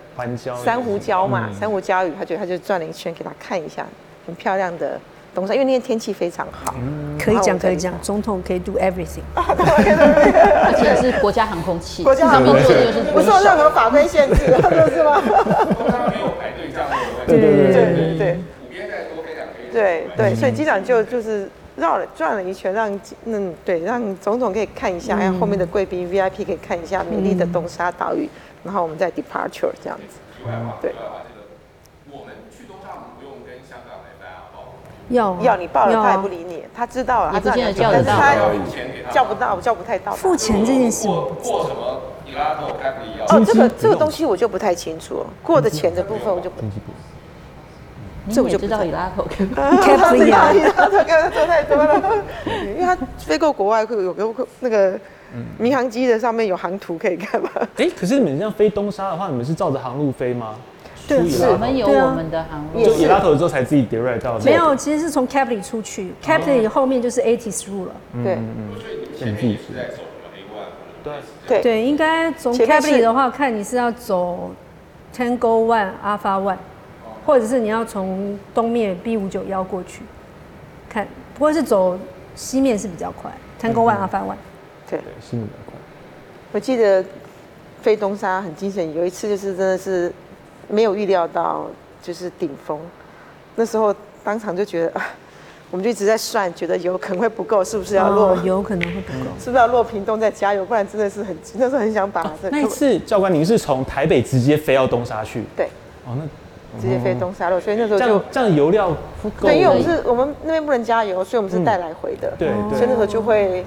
Speaker 4: 珊瑚礁嘛，珊瑚礁屿，他觉得他就转了一圈给他看一下，很漂亮的。东沙，因为那天天气非常好，
Speaker 6: 可以讲可以讲，总统可以 do everything，
Speaker 5: 而且是国家航空器，
Speaker 4: 国家航空器就是不受任何法规限制，是吗？
Speaker 7: 没有排队这样的，
Speaker 4: 对对对。对对，五边再多飞两个，对对，所以机长就就是绕了转了一圈，让嗯对让总统可以看一下，还有后面的贵宾 VIP 可以看一下美丽的东沙岛屿，然后我们再 departure 这样子，对。
Speaker 6: 要
Speaker 4: 要你报了，他也不理你。他知道了，他知道你叫得到，但是他叫不到，叫不太到。
Speaker 6: 付钱这件事，
Speaker 7: 过什么？你拉头该不一样。
Speaker 4: 哦，这个这个东西我就不太清楚。过的钱的部分我就不。
Speaker 5: 这我就知道伊拉头。
Speaker 4: 开不一样，伊拉头跟他太多了。因为他飞过国外，会有个那个民航机的上面有航图可以看嘛。
Speaker 2: 哎，可是你们这样飞东沙的话，你们是照着航路飞吗？
Speaker 6: 对，
Speaker 5: 是我们有我们的航路，
Speaker 2: 就伊拉头之后才自己 direct 到。
Speaker 6: 没有，其实是从 Kefli 出去，Kefli 后面就是 ATIS through 了。
Speaker 4: 对，
Speaker 2: 嗯，
Speaker 7: 前面是 A？
Speaker 4: 对对
Speaker 6: 对，应该从 Kefli 的话，看你是要走 Tango One Alpha One，或者是你要从东面 B 五九幺过去，看，不过是走西面是比较快，Tango One Alpha One。
Speaker 4: 对，
Speaker 2: 西面比较快。
Speaker 4: 我记得飞东沙很惊险，有一次就是真的是。没有预料到就是顶峰，那时候当场就觉得啊，我们就一直在算，觉得油可能会不够，是不是要落？
Speaker 6: 油可能会不够，
Speaker 4: 是不是要落屏东再加油？不然真的是很，那时候很想把这。
Speaker 2: 那一次教官，您是从台北直接飞到东沙去？
Speaker 4: 对。哦，那直接飞东沙路，所以那时候就
Speaker 2: 这样油料不够。
Speaker 4: 对，因为我们是我们那边不能加油，所以我们是带来回的。
Speaker 2: 对，
Speaker 4: 所以那时候就会。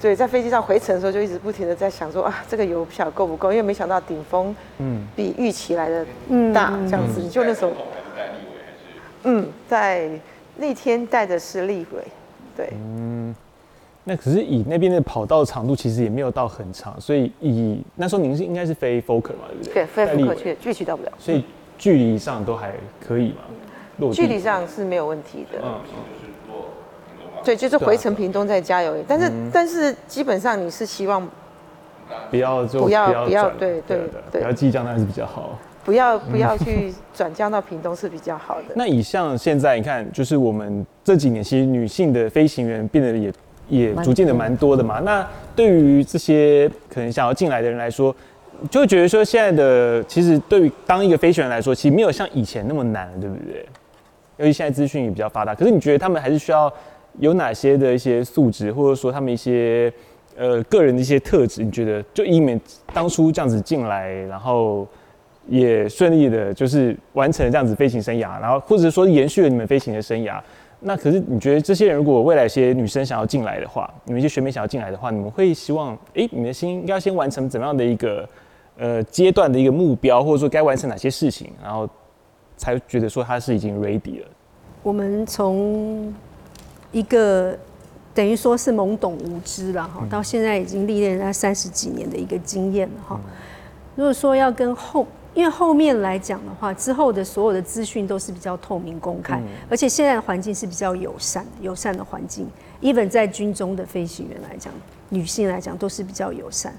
Speaker 4: 对，在飞机上回程的时候，就一直不停的在想说啊，这个油不晓得够不够，因为没想到顶峰嗯。比预期来的大，这样子，就那时候嗯，在那天带的是立委，对，嗯，
Speaker 2: 那可是以那边的跑道长度其实也没有到很长，所以以那时候您是应该是飞 Fokker 嘛，对不对？
Speaker 4: 对，飞 Fokker 去，距离到不了，
Speaker 2: 所以距离上都还可以嘛，
Speaker 4: 距离上是没有问题的。嗯对，就是回程屏东再加油，但是但是基本上你是希望
Speaker 2: 不要就
Speaker 4: 不要不要对对对，
Speaker 2: 不要机降那是比较好，
Speaker 4: 不要不要去转降到屏东是比较好的。
Speaker 2: 那以像现在你看，就是我们这几年其实女性的飞行员变得也也逐渐的蛮多的嘛。那对于这些可能想要进来的人来说，就会觉得说现在的其实对于当一个飞行员来说，其实没有像以前那么难了，对不对？因为现在资讯也比较发达，可是你觉得他们还是需要？有哪些的一些素质，或者说他们一些呃个人的一些特质，你觉得就以你们当初这样子进来，然后也顺利的，就是完成了这样子飞行生涯，然后或者说延续了你们飞行的生涯，那可是你觉得这些人如果未来一些女生想要进来的话，你们一些学妹想要进来的话，你们会希望，哎、你们的心应该先完成怎么样的一个呃阶段的一个目标，或者说该完成哪些事情，然后才觉得说他是已经 ready 了。
Speaker 6: 我们从一个等于说是懵懂无知了哈，到现在已经历练了三十几年的一个经验了哈。如果说要跟后，因为后面来讲的话，之后的所有的资讯都是比较透明公开，而且现在的环境是比较友善的，友善的环境。even 在军中的飞行员来讲，女性来讲都是比较友善。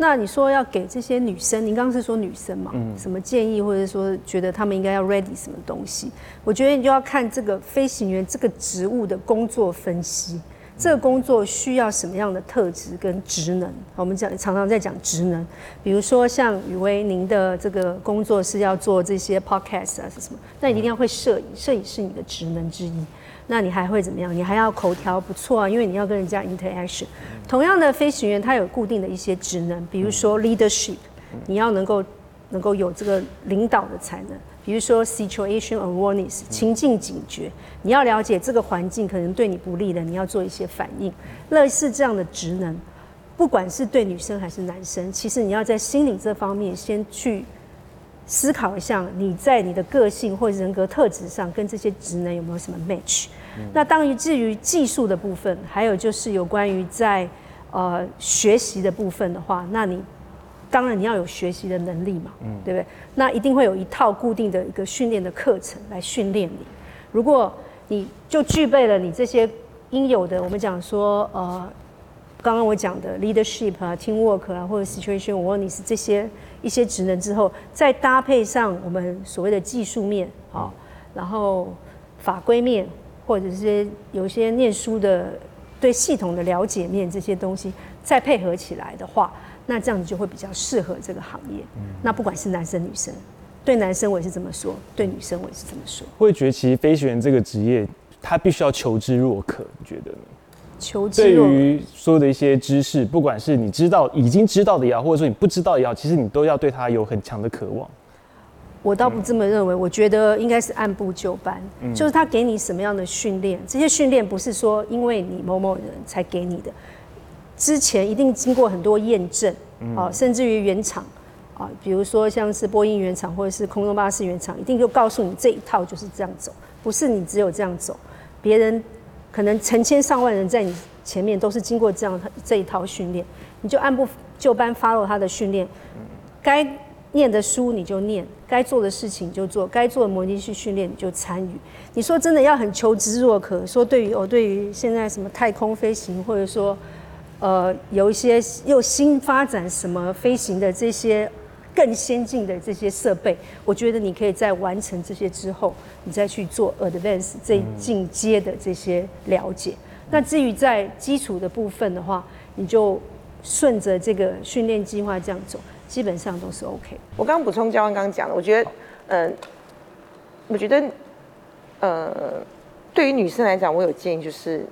Speaker 6: 那你说要给这些女生，您刚刚是说女生嘛？嗯，什么建议，或者说觉得她们应该要 ready 什么东西？我觉得你就要看这个飞行员这个职务的工作分析，这个工作需要什么样的特质跟职能？我们讲常常在讲职能，比如说像雨薇，您的这个工作是要做这些 podcast 啊是什么？那你一定要会摄影，摄影是你的职能之一。那你还会怎么样？你还要口条不错啊，因为你要跟人家 interaction。同样的飞行员，他有固定的一些职能，比如说 leadership，你要能够能够有这个领导的才能，比如说 situation awareness 情境警觉，你要了解这个环境可能对你不利的，你要做一些反应，类似这样的职能，不管是对女生还是男生，其实你要在心理这方面先去思考一下，你在你的个性或人格特质上跟这些职能有没有什么 match。那当于至于技术的部分，还有就是有关于在呃学习的部分的话，那你。当然你要有学习的能力嘛，嗯，对不对？那一定会有一套固定的一个训练的课程来训练你。如果你就具备了你这些应有的，我们讲说，呃，刚刚我讲的 leadership 啊、teamwork 啊，或者 situation awareness 这些一些职能之后，再搭配上我们所谓的技术面啊，然后法规面，或者是有一些念书的对系统的了解面这些东西，再配合起来的话。那这样子就会比较适合这个行业。嗯，那不管是男生女生，对男生我也是这么说，对女生我也是这么说。
Speaker 2: 会觉得其实飞行员这个职业，他必须要求知若渴，你觉得呢？
Speaker 6: 求知。
Speaker 2: 对于所有的一些知识，不管是你知道已经知道的也好，或者说你不知道也好，其实你都要对他有很强的渴望。
Speaker 6: 我倒不这么认为，我觉得应该是按部就班，嗯，就是他给你什么样的训练，这些训练不是说因为你某某人才给你的。之前一定经过很多验证，啊，甚至于原厂，啊，比如说像是波音原厂或者是空中巴士原厂，一定就告诉你这一套就是这样走，不是你只有这样走，别人可能成千上万人在你前面都是经过这样这一套训练，你就按部就班 follow 他的训练，该念的书你就念，该做的事情就做，该做的模拟器训练你就参与。你说真的要很求知若渴，说对于我对于现在什么太空飞行或者说。呃，有一些又新发展什么飞行的这些更先进的这些设备，我觉得你可以在完成这些之后，你再去做 advance 这进阶的这些了解。那至于在基础的部分的话，你就顺着这个训练计划这样走，基本上都是 OK。
Speaker 4: 我刚刚补充教官刚刚讲的，我觉得，呃，我觉得，呃，对于女生来讲，我有建议就是，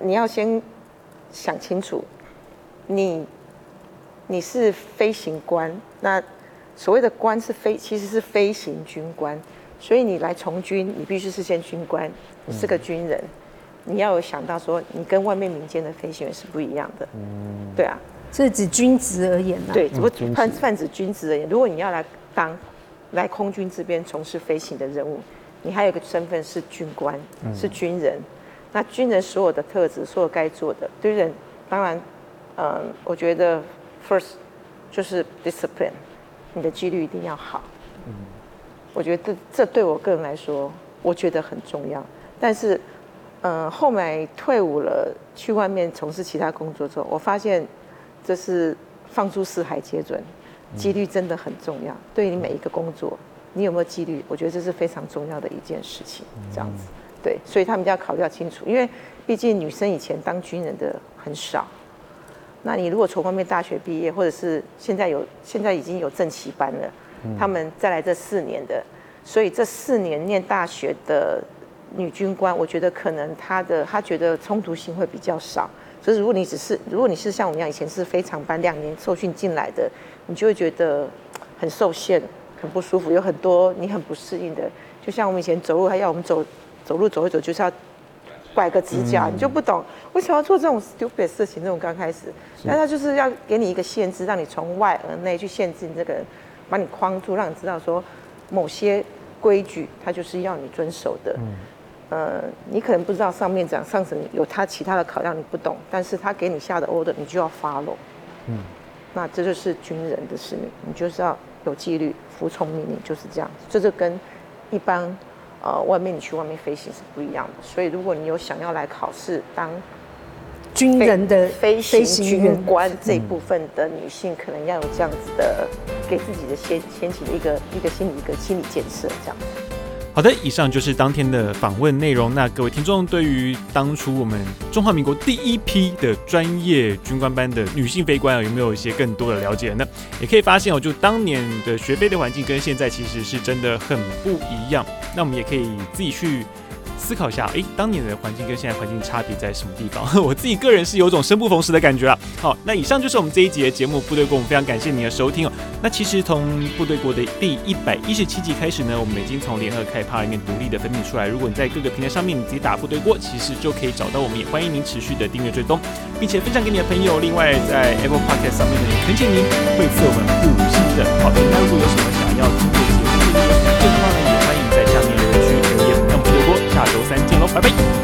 Speaker 4: 你要先。想清楚，你你是飞行官，那所谓的官是飞，其实是飞行军官，所以你来从军，你必须是先军官，你是个军人，你要有想到说，你跟外面民间的飞行员是不一样的，嗯，对啊，
Speaker 6: 这是指军职而言呢？
Speaker 4: 对，只不过泛泛指军职而言，如果你要来当来空军这边从事飞行的任务，你还有一个身份是军官，是军人。那军人所有的特质，所有该做的，对人当然，嗯，我觉得 first 就是 discipline，你的纪律一定要好。嗯，我觉得这这对我个人来说，我觉得很重要。但是，嗯，后来退伍了，去外面从事其他工作之后，我发现这是放诸四海皆准，几率真的很重要。对于你每一个工作，你有没有几率？我觉得这是非常重要的一件事情。这样子。对，所以他们就要考虑要清楚，因为毕竟女生以前当军人的很少。那你如果从外面大学毕业，或者是现在有现在已经有正期班了，他们再来这四年的，所以这四年念大学的女军官，我觉得可能她的她觉得冲突性会比较少。所以如果你只是如果你是像我们一样以前是非常班两年受训进来的，你就会觉得很受限，很不舒服，有很多你很不适应的。就像我们以前走路还要我们走。走路走一走就是要拐个直角，嗯、你就不懂为什么要做这种 stupid 事情。这种刚开始，但他就是要给你一个限制，让你从外而内去限制你这个，把你框住，让你知道说某些规矩，他就是要你遵守的。嗯、呃，你可能不知道上面讲上层有他其他的考量，你不懂，但是他给你下的 order，你就要 follow。嗯，那这就是军人的使命，你就是要有纪律，服从命令，就是这样。这就跟一般。呃，外面你去外面飞行是不一样的，所以如果你有想要来考试当
Speaker 6: 军人的
Speaker 4: 飞行军官这一部分的女性，可能要有这样子的给自己的先先起的一个一个心理一个心理建设，这样。
Speaker 1: 好的，以上就是当天的访问内容。那各位听众，对于当初我们中华民国第一批的专业军官班的女性飞官啊，有没有一些更多的了解呢？也可以发现哦，就当年的学飞的环境跟现在其实是真的很不一样。那我们也可以自己去
Speaker 2: 思考一下，诶，当年的环境跟现在环境差别在什么地方？我自己个人是有种生不逢时的感觉啊。好，那以上就是我们这一集的节目《部队锅》，我们非常感谢你的收听哦。那其实从《部队锅》的第一百一十七集开始呢，我们已经从联合开趴里面独立的分泌出来。如果你在各个平台上面你直接打“部队锅”，其实就可以找到我们。也欢迎您持续的订阅追踪，并且分享给你的朋友。另外，在 Apple Podcast 上面呢，也恳请您会赐我们五星的好评。那如果有什么想要的，拜拜。